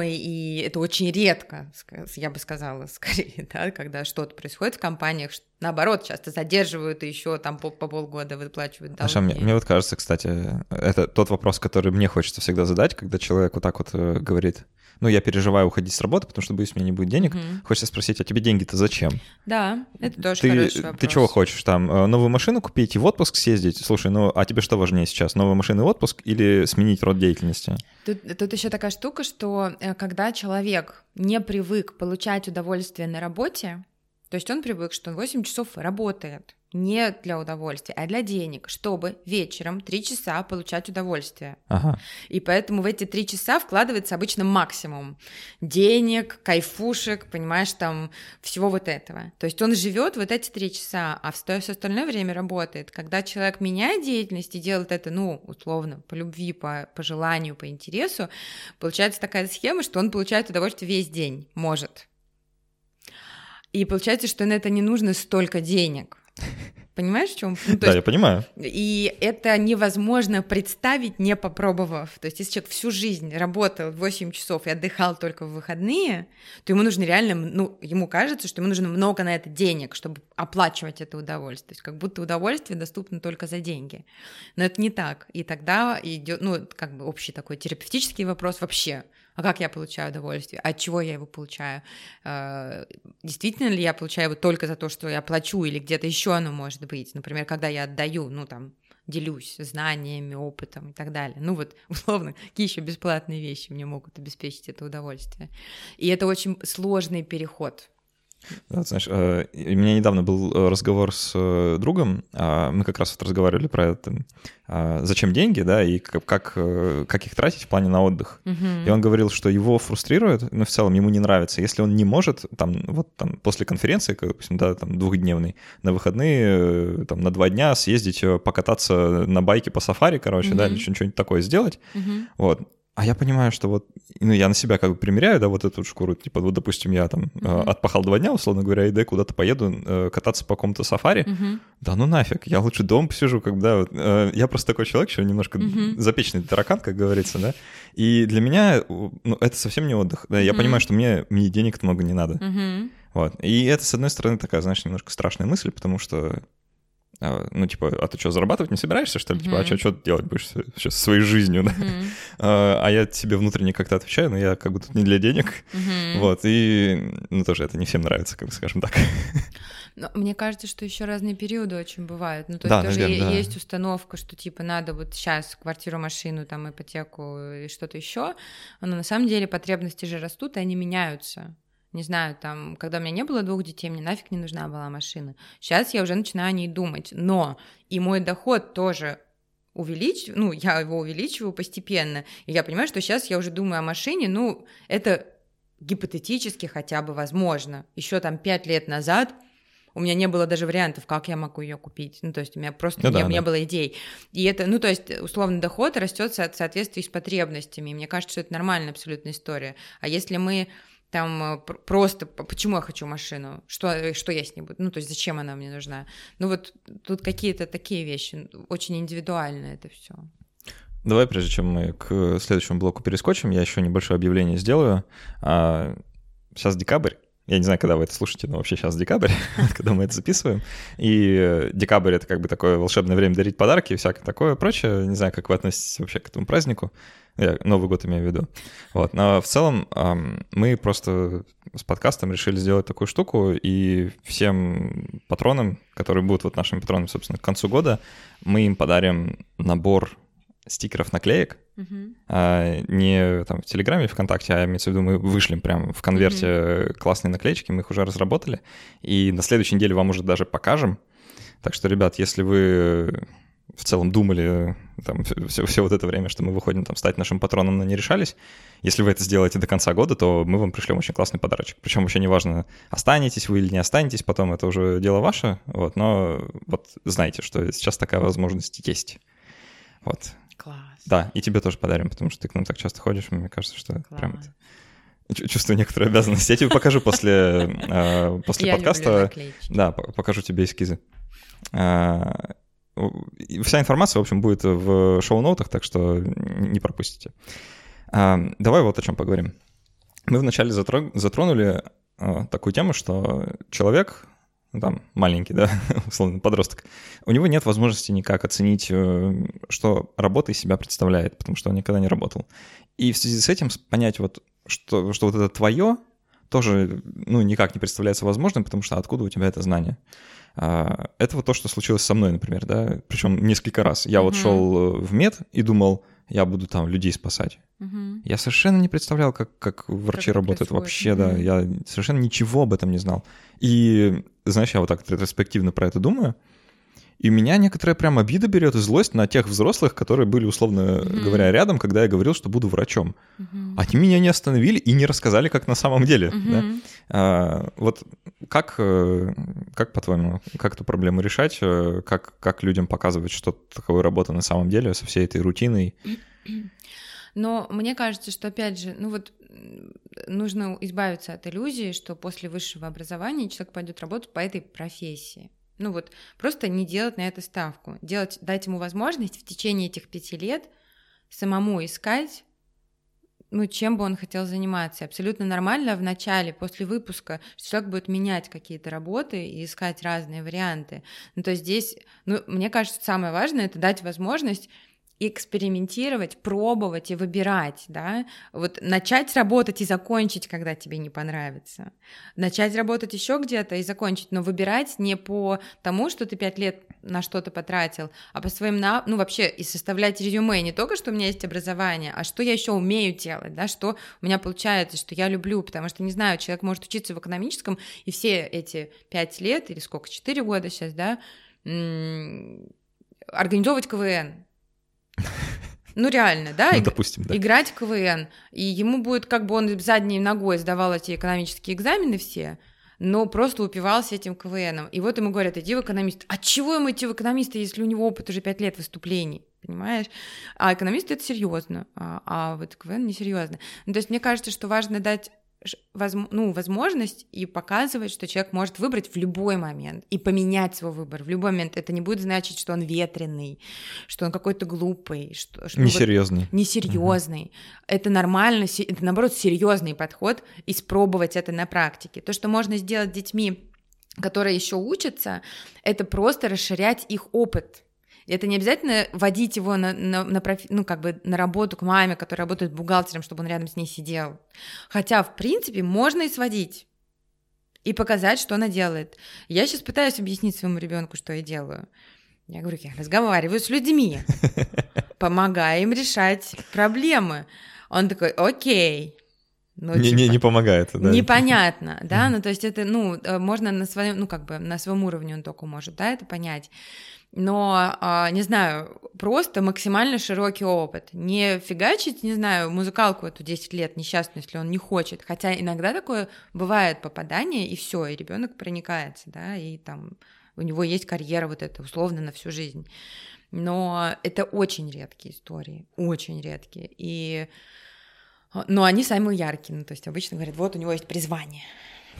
И, и это очень редко, я бы сказала, скорее, да, когда что-то происходит в компаниях, наоборот, часто задерживают и еще там по, по полгода выплачивают долги. Аша, мне, мне вот кажется, кстати, это тот вопрос, который мне хочется всегда задать, когда человек вот так вот э, говорит, ну, я переживаю уходить с работы, потому что боюсь, у меня не будет денег. Угу. Хочется спросить, а тебе деньги-то зачем? Да, это тоже ты, хороший вопрос. Ты чего хочешь там? Э, новую машину купить и в отпуск съездить? Слушай, ну, а тебе что важнее сейчас? Новая машина и отпуск или сменить род деятельности? Тут, тут еще такая штука, что э, когда человек не привык получать удовольствие на работе, то есть он привык, что он 8 часов работает, не для удовольствия, а для денег, чтобы вечером три часа получать удовольствие. Ага. И поэтому в эти три часа вкладывается обычно максимум денег, кайфушек, понимаешь, там всего вот этого. То есть он живет вот эти три часа, а все остальное время работает. Когда человек меняет деятельность и делает это, ну, условно, по любви, по, по желанию, по интересу, получается такая схема, что он получает удовольствие весь день, может. И получается, что на это не нужно столько денег. Понимаешь, в чем? Ну, да, есть, я понимаю. И это невозможно представить, не попробовав. То есть, если человек всю жизнь работал 8 часов и отдыхал только в выходные, то ему нужно реально, ну, ему кажется, что ему нужно много на это денег, чтобы оплачивать это удовольствие. То есть, как будто удовольствие доступно только за деньги. Но это не так. И тогда идет, ну, как бы общий такой терапевтический вопрос вообще а как я получаю удовольствие, от чего я его получаю, а, действительно ли я получаю его только за то, что я плачу, или где-то еще оно может быть, например, когда я отдаю, ну там, делюсь знаниями, опытом и так далее. Ну вот, условно, какие еще бесплатные вещи мне могут обеспечить это удовольствие. И это очень сложный переход да, знаешь, э, у меня недавно был э, разговор с э, другом, а, мы как раз вот разговаривали про это, а, зачем деньги, да, и как, как, как их тратить в плане на отдых. Uh-huh. И он говорил, что его фрустрирует, но в целом ему не нравится, если он не может, там, вот там, после конференции, допустим, да, там, двухдневной, на выходные, там, на два дня съездить, покататься на байке по сафари, короче, uh-huh. да, или что-нибудь такое сделать, uh-huh. вот, а я понимаю, что вот, ну, я на себя как бы примеряю, да, вот эту шкуру, типа, вот, допустим, я там uh-huh. э, отпахал два дня, условно говоря, и да, куда-то поеду э, кататься по какому-то сафари, uh-huh. да ну нафиг, я лучше дома посижу, когда вот, э, я просто такой человек, еще немножко uh-huh. запечный таракан, как говорится, да, и для меня, ну, это совсем не отдых, да, я uh-huh. понимаю, что мне, мне денег много не надо, uh-huh. вот, и это, с одной стороны, такая, знаешь, немножко страшная мысль, потому что ну, типа, а ты что, зарабатывать не собираешься, что ли? Mm-hmm. Типа, а что, что делать будешь сейчас своей жизнью, да? Mm-hmm. А, а я тебе внутренне как-то отвечаю, но я как бы тут не для денег, mm-hmm. вот, и, ну, тоже это не всем нравится, как бы, скажем так. Но мне кажется, что еще разные периоды очень бывают. Ну, то есть да, тоже наверное, да. есть установка, что типа надо вот сейчас квартиру, машину, там ипотеку и что-то еще. Но на самом деле потребности же растут, и они меняются не знаю, там, когда у меня не было двух детей, мне нафиг не нужна была машина. Сейчас я уже начинаю о ней думать, но и мой доход тоже увеличиваю, ну, я его увеличиваю постепенно, и я понимаю, что сейчас я уже думаю о машине, ну, это гипотетически хотя бы возможно. Еще там пять лет назад у меня не было даже вариантов, как я могу ее купить. Ну, то есть у меня просто ну, не, да, меня да. было идей. И это, ну, то есть, условно, доход растет в соответствии с потребностями. И мне кажется, что это нормальная абсолютная история. А если мы там э, просто почему я хочу машину, что, э, что я с ней буду, ну, то есть зачем она мне нужна. Ну, вот тут какие-то такие вещи, очень индивидуально это все. Давай, прежде чем мы к следующему блоку перескочим, я еще небольшое объявление сделаю. А, сейчас декабрь, я не знаю, когда вы это слушаете, но вообще сейчас декабрь, когда мы это записываем. И э, декабрь — это как бы такое волшебное время дарить подарки и всякое такое прочее. Не знаю, как вы относитесь вообще к этому празднику. Я Новый год имею в виду. Вот. Но в целом мы просто с подкастом решили сделать такую штуку, и всем патронам, которые будут вот нашими патронами, собственно, к концу года, мы им подарим набор стикеров, наклеек, uh-huh. а, не там в Телеграме, ВКонтакте, а имеется в виду, мы вышлем прям в конверте uh-huh. классные наклеечки, мы их уже разработали, и на следующей неделе вам уже даже покажем. Так что, ребят, если вы в целом думали там, все, все вот это время, что мы выходим там стать нашим патроном, но не решались. Если вы это сделаете до конца года, то мы вам пришлем очень классный подарочек. Причем вообще неважно, останетесь вы или не останетесь потом, это уже дело ваше. Вот, но вот знайте, что сейчас такая возможность есть. Вот. Класс. Да, и тебе тоже подарим, потому что ты к нам так часто ходишь, мне кажется, что Класс. прям чувствую некоторую обязанность. Я тебе покажу после, э, после подкаста. Да, покажу тебе эскизы. А, Вся информация, в общем, будет в шоу-ноутах, так что не пропустите. А, давай вот о чем поговорим. Мы вначале затронули а, такую тему, что человек, ну, там, маленький, да, условно, подросток, у него нет возможности никак оценить, э, что работа из себя представляет, потому что он никогда не работал. И в связи с этим понять вот, что, что вот это твое, тоже, ну, никак не представляется возможным, потому что откуда у тебя это знание? А, это вот то, что случилось со мной, например, да, причем несколько раз. Я mm-hmm. вот шел э, в мед и думал, я буду там людей спасать. Mm-hmm. Я совершенно не представлял, как, как врачи как работают вообще, mm-hmm. да. Я совершенно ничего об этом не знал. И, знаешь, я вот так ретроспективно про это думаю, и меня некоторая прям обида берет и злость на тех взрослых, которые были, условно mm-hmm. говоря, рядом, когда я говорил, что буду врачом. Mm-hmm. Они меня не остановили и не рассказали, как на самом деле. Mm-hmm. Да? А, вот как, э, как по-твоему, как эту проблему решать? Э, как, как людям показывать, что такое работа на самом деле со всей этой рутиной? Но мне кажется, что, опять же, ну вот нужно избавиться от иллюзии, что после высшего образования человек пойдет работать по этой профессии. Ну вот, просто не делать на это ставку. Делать, дать ему возможность в течение этих пяти лет самому искать ну, чем бы он хотел заниматься. Абсолютно нормально в начале, после выпуска, что человек будет менять какие-то работы и искать разные варианты. Ну, то есть здесь, ну, мне кажется, самое важное — это дать возможность экспериментировать, пробовать и выбирать, да, вот начать работать и закончить, когда тебе не понравится, начать работать еще где-то и закончить, но выбирать не по тому, что ты пять лет на что-то потратил, а по своим, на... ну вообще и составлять резюме. Не только, что у меня есть образование, а что я еще умею делать, да, что у меня получается, что я люблю, потому что не знаю, человек может учиться в экономическом и все эти пять лет или сколько, четыре года сейчас, да, организовывать КВН, ну, реально, да? Ну, допустим, да. Играть в КВН. И ему будет, как бы он задней ногой сдавал эти экономические экзамены все, но просто упивался этим КВНом. И вот ему говорят, иди в экономист. А чего ему идти в экономиста, если у него опыт уже пять лет выступлений? Понимаешь? А экономист это серьезно, а, а вот КВН несерьезно. Ну, то есть мне кажется, что важно дать ну, возможность и показывать, что человек может выбрать в любой момент и поменять свой выбор в любой момент. Это не будет значить, что он ветреный, что он какой-то глупый, что, что несерьезный. Вот, несерьезный. Угу. Это нормально, это наоборот серьезный подход, испробовать это на практике. То, что можно сделать с детьми, которые еще учатся, это просто расширять их опыт это не обязательно водить его на, на, на, профи, ну, как бы на работу к маме, которая работает бухгалтером, чтобы он рядом с ней сидел. Хотя, в принципе, можно и сводить и показать, что она делает. Я сейчас пытаюсь объяснить своему ребенку, что я делаю. Я говорю, я разговариваю с людьми, помогаю им решать проблемы. Он такой, окей. Ну, не, типа, не, не помогает, да? Непонятно, да, ну, то есть это, ну, э, можно на своем, ну, как бы на своем уровне он только может, да, это понять но, а, не знаю, просто максимально широкий опыт. Не фигачить, не знаю, музыкалку эту 10 лет несчастную, если он не хочет. Хотя иногда такое бывает попадание, и все, и ребенок проникается, да, и там у него есть карьера вот эта условно на всю жизнь. Но это очень редкие истории, очень редкие. И но они самые яркие, ну, то есть обычно говорят, вот у него есть призвание,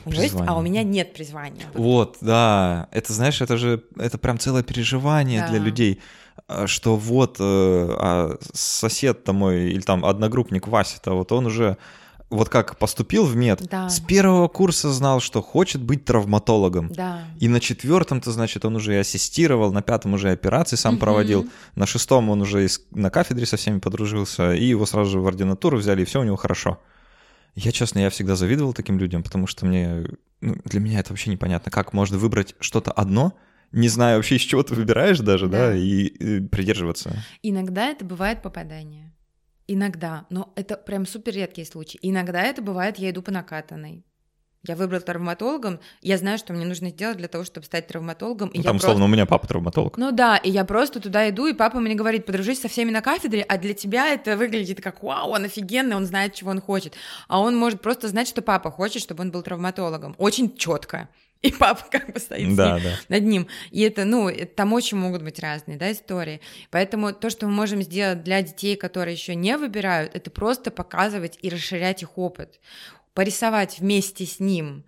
у него есть, а у меня нет призвания. Вот, да. Это, знаешь, это же, это прям целое переживание да. для людей, а, что вот э, а сосед-то мой, или там одногруппник Вася-то, вот он уже вот как поступил в мед, да. с первого курса знал, что хочет быть травматологом. Да. И на четвертом-то, значит, он уже и ассистировал, на пятом уже операции сам угу. проводил, на шестом он уже на кафедре со всеми подружился, и его сразу же в ординатуру взяли, и все у него хорошо. Я, честно, я всегда завидовал таким людям, потому что мне, ну, для меня это вообще непонятно, как можно выбрать что-то одно, не зная вообще, из чего ты выбираешь даже, да, да и, и придерживаться. Иногда это бывает попадание. Иногда, но это прям супер редкий случай. Иногда это бывает, я иду по накатанной. Я выбрал травматологом, я знаю, что мне нужно сделать для того, чтобы стать травматологом. Ну, там, просто... у меня папа травматолог. Ну да, и я просто туда иду, и папа мне говорит, подружись со всеми на кафедре, а для тебя это выглядит как, вау, он офигенный, он знает, чего он хочет. А он может просто знать, что папа хочет, чтобы он был травматологом. Очень четко. И папа как бы стоит да, ним, да. над ним. И это, ну, там очень могут быть разные, да, истории. Поэтому то, что мы можем сделать для детей, которые еще не выбирают, это просто показывать и расширять их опыт порисовать вместе с ним,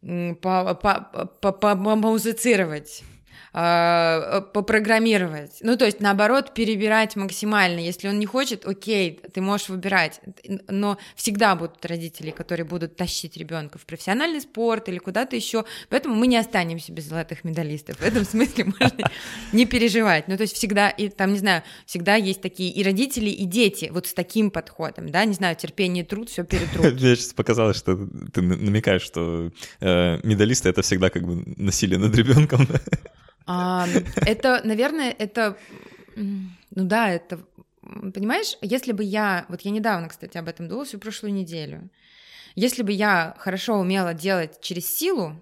помузицировать, а, попрограммировать. Ну, то есть, наоборот, перебирать максимально. Если он не хочет, окей, ты можешь выбирать. Но всегда будут родители, которые будут тащить ребенка в профессиональный спорт или куда-то еще. Поэтому мы не останемся без золотых медалистов. В этом смысле можно не переживать. Ну, то есть, всегда, и там, не знаю, всегда есть такие и родители, и дети вот с таким подходом, да, не знаю, терпение, труд, все перетрут. Мне сейчас показалось, что ты намекаешь, что э, медалисты это всегда как бы насилие над ребенком. А, это, наверное, это... Ну да, это... Понимаешь, если бы я... Вот я недавно, кстати, об этом думала, всю прошлую неделю. Если бы я хорошо умела делать через силу,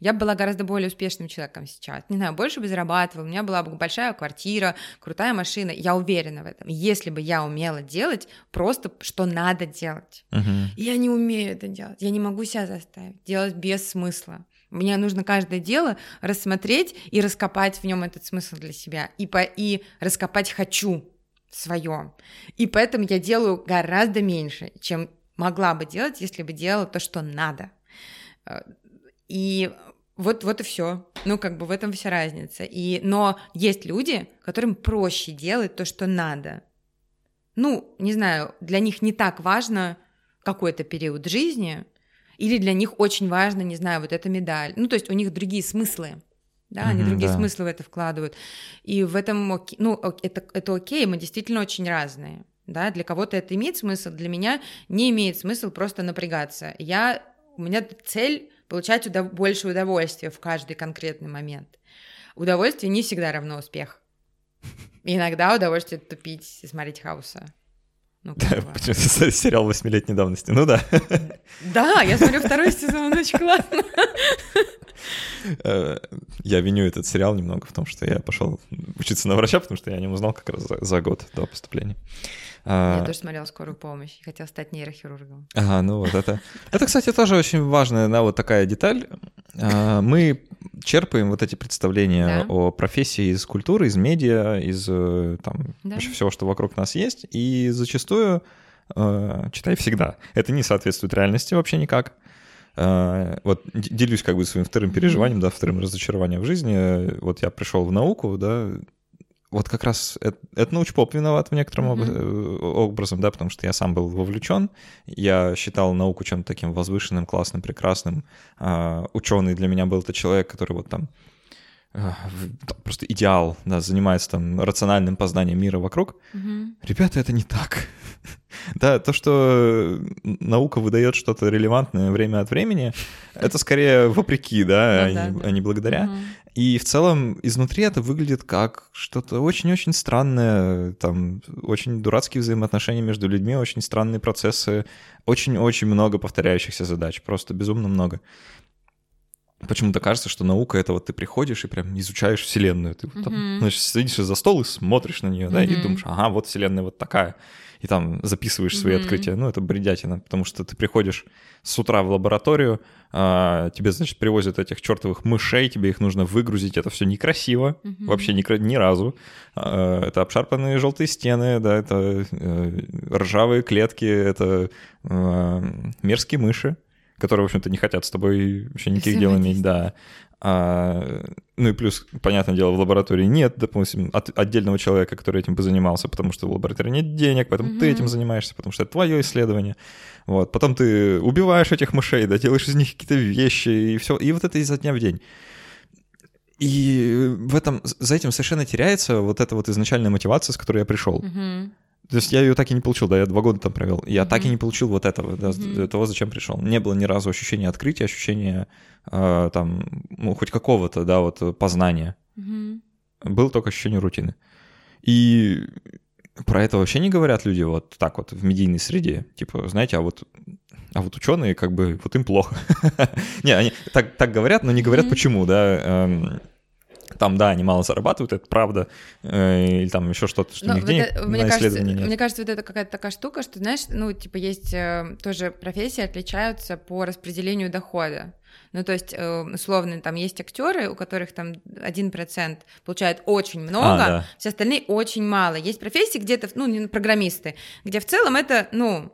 я бы была гораздо более успешным человеком сейчас. Не знаю, больше бы зарабатывала, у меня была бы большая квартира, крутая машина, я уверена в этом. Если бы я умела делать просто, что надо делать. Uh-huh. Я не умею это делать, я не могу себя заставить делать без смысла. Мне нужно каждое дело рассмотреть и раскопать в нем этот смысл для себя. И, по, и раскопать хочу свое. И поэтому я делаю гораздо меньше, чем могла бы делать, если бы делала то, что надо. Э, и Вот, вот и все. Ну, как бы в этом вся разница. И, но есть люди, которым проще делать то, что надо. Ну, не знаю, для них не так важно какой-то период жизни, или для них очень важно, не знаю, вот эта медаль. Ну, то есть у них другие смыслы. Да, они mm-hmm, другие да. смыслы в это вкладывают. И в этом, ну, это, это окей, мы действительно очень разные. Да, для кого-то это имеет смысл, для меня не имеет смысл просто напрягаться. Я, у меня цель получать удов- больше удовольствия в каждый конкретный момент. Удовольствие не всегда равно успех. Иногда удовольствие тупить и смотреть хауса. Ну, Почему сериал восьмилетней давности? Ну да. Да, я смотрю второй сезон, очень классно. Э, я виню этот сериал немного в том, что я пошел учиться на врача, потому что я о нем узнал как раз за год до поступления. Я а, тоже смотрела скорую помощь и хотела стать нейрохирургом. Ага, ну вот это. Это, кстати, тоже очень важная, да, вот такая деталь. А, мы черпаем вот эти представления да. о профессии из культуры, из медиа, из э, там да. всего, что вокруг нас есть, и зачастую, э, читай всегда, это не соответствует реальности вообще никак. Э, вот делюсь как бы своим вторым переживанием, да, вторым разочарованием в жизни. Вот я пришел в науку, да, вот как раз это, это научпоп виноват в некотором mm-hmm. образом, да, потому что я сам был вовлечен, я считал науку чем-то таким возвышенным, классным, прекрасным. А, ученый для меня был это человек, который вот там а, просто идеал, да, занимается там рациональным познанием мира вокруг. Mm-hmm. Ребята, это не так. да, то, что наука выдает что-то релевантное время от времени, это скорее вопреки, да, ну а не благодаря. И в целом изнутри это выглядит как что-то очень-очень странное, там очень дурацкие взаимоотношения между людьми, очень странные процессы, очень-очень много повторяющихся задач, просто безумно много. Почему-то кажется, что наука это вот ты приходишь и прям изучаешь Вселенную. Ты mm-hmm. там, значит, сидишь за стол и смотришь на нее, mm-hmm. да, и думаешь, ага, вот Вселенная вот такая и там записываешь свои mm-hmm. открытия. Ну, это бредятина, потому что ты приходишь с утра в лабораторию, а, тебе, значит, привозят этих чертовых мышей, тебе их нужно выгрузить, это все некрасиво, mm-hmm. вообще ни, ни разу. А, это обшарпанные желтые стены, да, это э, ржавые клетки, это а, мерзкие мыши которые, в общем-то, не хотят с тобой вообще никаких дел иметь, да. А, ну и плюс, понятное дело, в лаборатории нет, допустим, от, отдельного человека, который этим бы занимался, потому что в лаборатории нет денег, поэтому mm-hmm. ты этим занимаешься, потому что это твое исследование. Вот. Потом ты убиваешь этих мышей, да, делаешь из них какие-то вещи, и все. И вот это изо дня в день. И в этом, за этим совершенно теряется вот эта вот изначальная мотивация, с которой я пришел. Mm-hmm. То есть я ее так и не получил, да, я два года там провел. Я mm-hmm. так и не получил вот этого, да, mm-hmm. того, зачем пришел. Не было ни разу ощущения открытия, ощущения э, там, ну, хоть какого-то, да, вот познания. Mm-hmm. Было только ощущение рутины. И про это вообще не говорят люди вот так вот в медийной среде. Типа, знаете, а вот а вот ученые, как бы, вот им плохо. не, они так, так говорят, но не говорят, почему, да. Там, да, они мало зарабатывают, это правда, э, или там еще что-то, что Но у них денег это, мне на кажется, нет. Мне кажется, вот это какая-то такая штука, что, знаешь, ну, типа, есть э, тоже профессии отличаются по распределению дохода. Ну, то есть, э, условно, там есть актеры, у которых там 1% получают очень много, а, да. все остальные очень мало. Есть профессии где-то, ну, программисты, где в целом это, ну,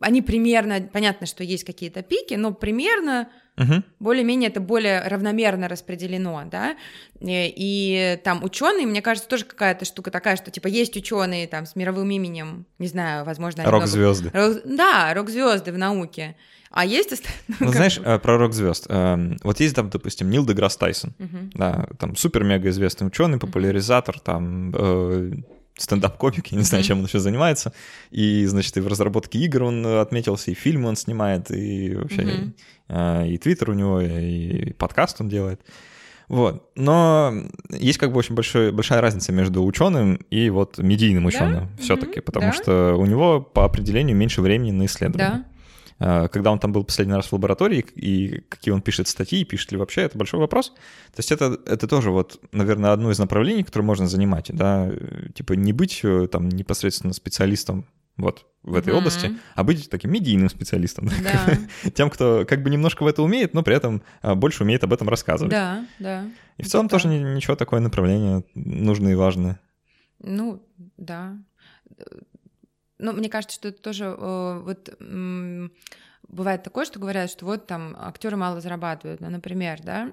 они примерно, понятно, что есть какие-то пики, но примерно Угу. Более-менее это более равномерно распределено, да. И, и там ученые, мне кажется, тоже какая-то штука такая, что типа есть ученые там с мировым именем, не знаю, возможно, рок-звезды. Много... Да, рок-звезды в науке. А есть Ну, знаешь, э, про рок-звезд. Эм, вот есть там, допустим, Нил Деграсс Тайсон, да, там супер-мега известный ученый, популяризатор, там э, стендап-комик, я не знаю, чем он еще занимается. И, значит, и в разработке игр он отметился, и фильмы он снимает, и вообще mm-hmm. и твиттер у него, и подкаст он делает. Вот. Но есть как бы очень большой, большая разница между ученым и вот медийным ученым да? все-таки, потому да? что у него по определению меньше времени на исследование. Да. А, когда он там был последний раз в лаборатории, и какие он пишет статьи, пишет ли вообще, это большой вопрос. То есть это, это тоже вот, наверное, одно из направлений, которое можно занимать, да, типа не быть э, там непосредственно специалистом вот в этой mm-hmm. области, а быть таким медийным специалистом, да. тем, кто как бы немножко в это умеет, но при этом а, больше умеет об этом рассказывать. Да, да. И в целом да. тоже ничего такое направление нужное и важное. Ну, да. Но мне кажется, что это тоже э, вот бывает такое, что говорят, что вот там актеры мало зарабатывают, ну, например, да,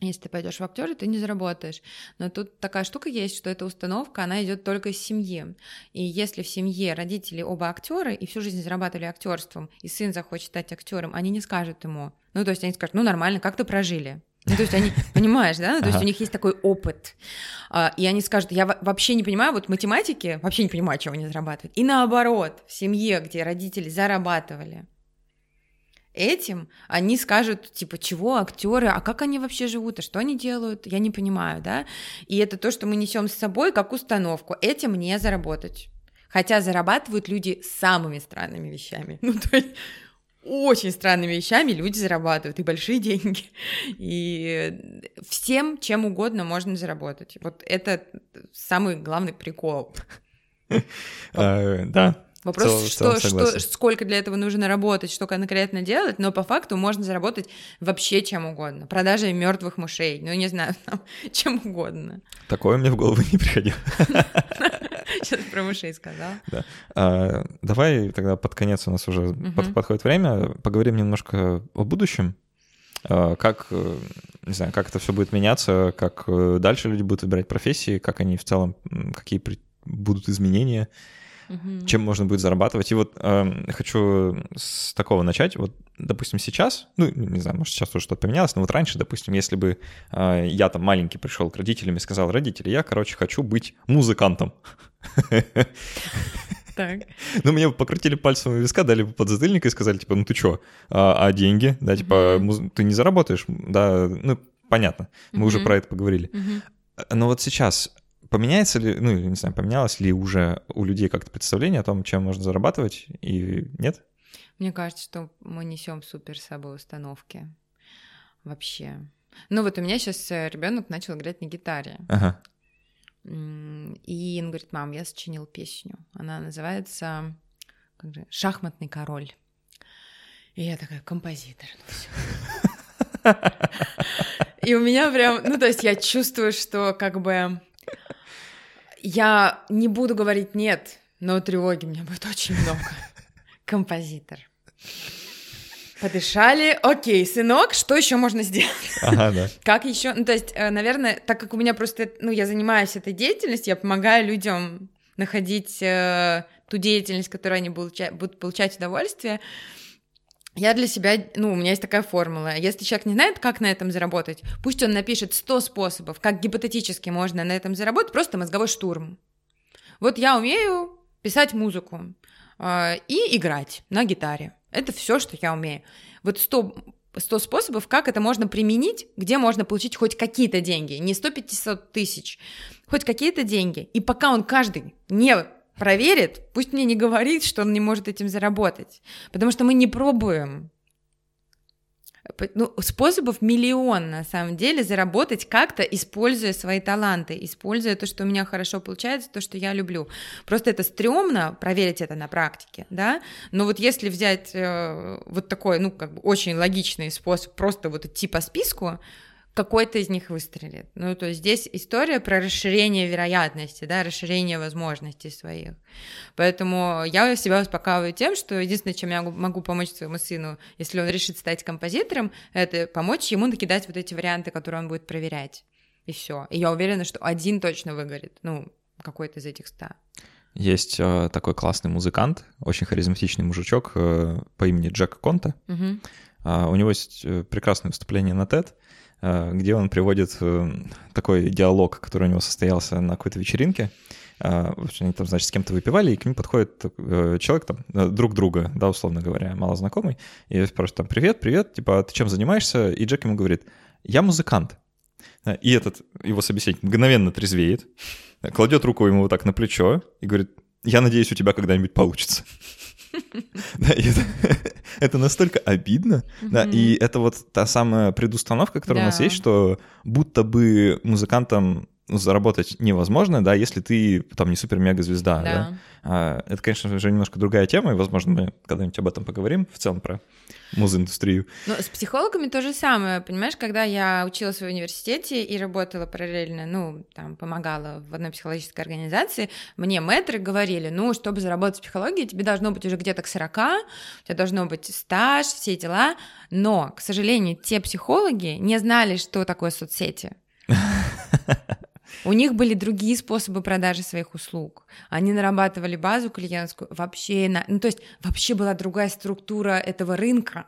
если ты пойдешь в актеры, ты не заработаешь. Но тут такая штука есть, что эта установка, она идет только из семьи. И если в семье родители оба актеры и всю жизнь зарабатывали актерством, и сын захочет стать актером, они не скажут ему. Ну, то есть они скажут, ну, нормально, как ты прожили? Ну, то есть они, понимаешь, да? Ну, то есть ага. у них есть такой опыт. А, и они скажут, я вообще не понимаю, вот математики, вообще не понимаю, чего они зарабатывают. И наоборот, в семье, где родители зарабатывали, этим, они скажут, типа, чего актеры, а как они вообще живут, а что они делают, я не понимаю, да? И это то, что мы несем с собой как установку, этим не заработать. Хотя зарабатывают люди самыми странными вещами. Ну, то есть очень странными вещами люди зарабатывают, и большие деньги, и всем, чем угодно можно заработать. Вот это самый главный прикол. А, да, Вопрос, что, что, сколько для этого нужно работать, что конкретно делать, но по факту можно заработать вообще чем угодно. Продажей мертвых мышей, ну не знаю, там, чем угодно. Такое мне в голову не приходило. Сейчас про мышей сказал. Да. А, давай тогда под конец у нас уже угу. под, подходит время, поговорим немножко о будущем. А, как, э, не знаю, как это все будет меняться, как э, дальше люди будут выбирать профессии, как они в целом, какие будут изменения угу. чем можно будет зарабатывать. И вот э, хочу с такого начать. Вот, допустим, сейчас, ну, не знаю, может, сейчас тоже что-то поменялось, но вот раньше, допустим, если бы э, я там маленький пришел к родителям и сказал, родители, я, короче, хочу быть музыкантом. Так. Ну, мне покрутили пальцем у виска, дали подзатыльник и сказали, типа, ну ты чё, а, а деньги, да, типа, mm ты не заработаешь, да, ну, понятно, мы уже про это поговорили. mm Но вот сейчас Поменяется ли, ну, не знаю, поменялось ли уже у людей как-то представление о том, чем можно зарабатывать, и нет? Мне кажется, что мы несем супер с собой установки. Вообще. Ну вот у меня сейчас э, ребенок начал играть на гитаре. Ага. И он говорит, мам, я сочинил песню. Она называется как же, «Шахматный король». И я такая, композитор, ну все. И у меня прям, ну то есть я чувствую, что как бы я не буду говорить нет, но тревоги у меня будет очень много. Композитор. Подышали. Окей, сынок, что еще можно сделать? Ага, да. Как еще? Ну, то есть, э, наверное, так как у меня просто, ну, я занимаюсь этой деятельностью, я помогаю людям находить э, ту деятельность, которой они будут получать удовольствие. Я для себя, ну, у меня есть такая формула. Если человек не знает, как на этом заработать, пусть он напишет 100 способов, как гипотетически можно на этом заработать, просто мозговой штурм. Вот я умею писать музыку э, и играть на гитаре. Это все, что я умею. Вот 100, 100 способов, как это можно применить, где можно получить хоть какие-то деньги. Не 100-500 тысяч, хоть какие-то деньги. И пока он каждый не проверит, пусть мне не говорит, что он не может этим заработать, потому что мы не пробуем. Ну, способов миллион, на самом деле, заработать как-то, используя свои таланты, используя то, что у меня хорошо получается, то, что я люблю. Просто это стрёмно проверить это на практике, да, но вот если взять э, вот такой, ну, как бы очень логичный способ, просто вот идти по списку, какой-то из них выстрелит. Ну, то есть здесь история про расширение вероятности, да, расширение возможностей своих. Поэтому я себя успокаиваю тем, что единственное, чем я могу помочь своему сыну, если он решит стать композитором, это помочь ему накидать вот эти варианты, которые он будет проверять. И все. И я уверена, что один точно выгорит. Ну, какой-то из этих ста. Есть э, такой классный музыкант, очень харизматичный мужичок э, по имени Джек Конта. Угу. Uh, у него есть э, прекрасное выступление на TED, где он приводит э, такой диалог, который у него состоялся на какой-то вечеринке. Э, они там, значит, с кем-то выпивали, и к ним подходит человек там, друг друга, да, условно говоря, малознакомый, и спрашивает там, привет, привет, типа, а ты чем занимаешься? И Джек ему говорит, я музыкант. И этот его собеседник мгновенно трезвеет, кладет руку ему вот так на плечо и говорит, я надеюсь, у тебя когда-нибудь получится. Да, это, это настолько обидно, да, и это вот та самая предустановка, которая у нас есть, что будто бы музыкантам заработать невозможно, да, если ты там не супер-мега-звезда, да. Да. А, это, конечно же, немножко другая тема, и, возможно, мы когда-нибудь об этом поговорим, в целом про музыиндустрию. Ну, с психологами то же самое, понимаешь, когда я училась в университете и работала параллельно, ну, там, помогала в одной психологической организации, мне мэтры говорили, ну, чтобы заработать в психологии, тебе должно быть уже где-то к 40, у тебя должно быть стаж, все дела, но, к сожалению, те психологи не знали, что такое соцсети. У них были другие способы продажи своих услуг. Они нарабатывали базу клиентскую вообще, на... ну то есть вообще была другая структура этого рынка.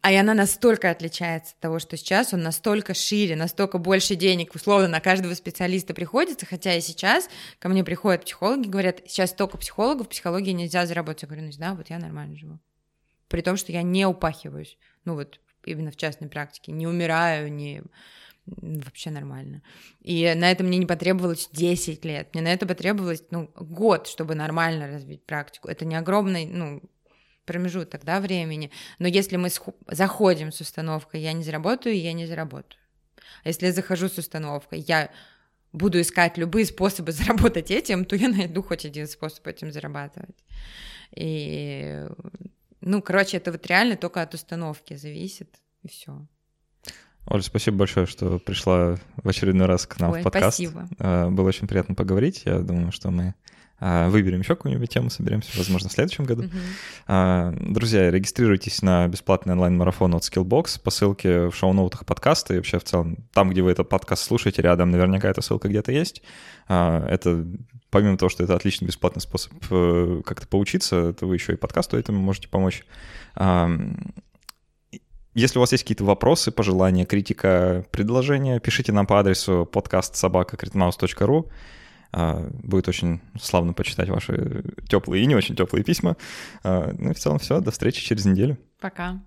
А и она настолько отличается от того, что сейчас он настолько шире, настолько больше денег, условно, на каждого специалиста приходится, хотя и сейчас ко мне приходят психологи, говорят, сейчас столько психологов, психологии нельзя заработать. Я говорю, ну да, вот я нормально живу. При том, что я не упахиваюсь, ну вот именно в частной практике, не умираю, не вообще нормально. И на это мне не потребовалось 10 лет. Мне на это потребовалось, ну, год, чтобы нормально развить практику. Это не огромный, ну, промежуток, да, времени. Но если мы заходим с установкой «я не заработаю», я не заработаю. А если я захожу с установкой «я буду искать любые способы заработать этим», то я найду хоть один способ этим зарабатывать. И, ну, короче, это вот реально только от установки зависит, и все. Оля, спасибо большое, что пришла в очередной раз к нам Ой, в подкаст. спасибо. А, Было очень приятно поговорить. Я думаю, что мы а, выберем еще какую-нибудь тему, соберемся, возможно, в следующем году. А, Друзья, регистрируйтесь на бесплатный онлайн-марафон от Skillbox по ссылке в шоу-ноутах подкаста и вообще в целом там, где вы этот подкаст слушаете, рядом наверняка эта ссылка где-то есть. Это помимо того, что это отличный бесплатный способ э, как-то поучиться, это вы еще и подкасту этому можете помочь. Если у вас есть какие-то вопросы, пожелания, критика, предложения, пишите нам по адресу подкастсобака.критмаус.ру. А, Будет очень славно почитать ваши теплые и не очень теплые письма. А, Ну и в целом все. До встречи через неделю. Пока.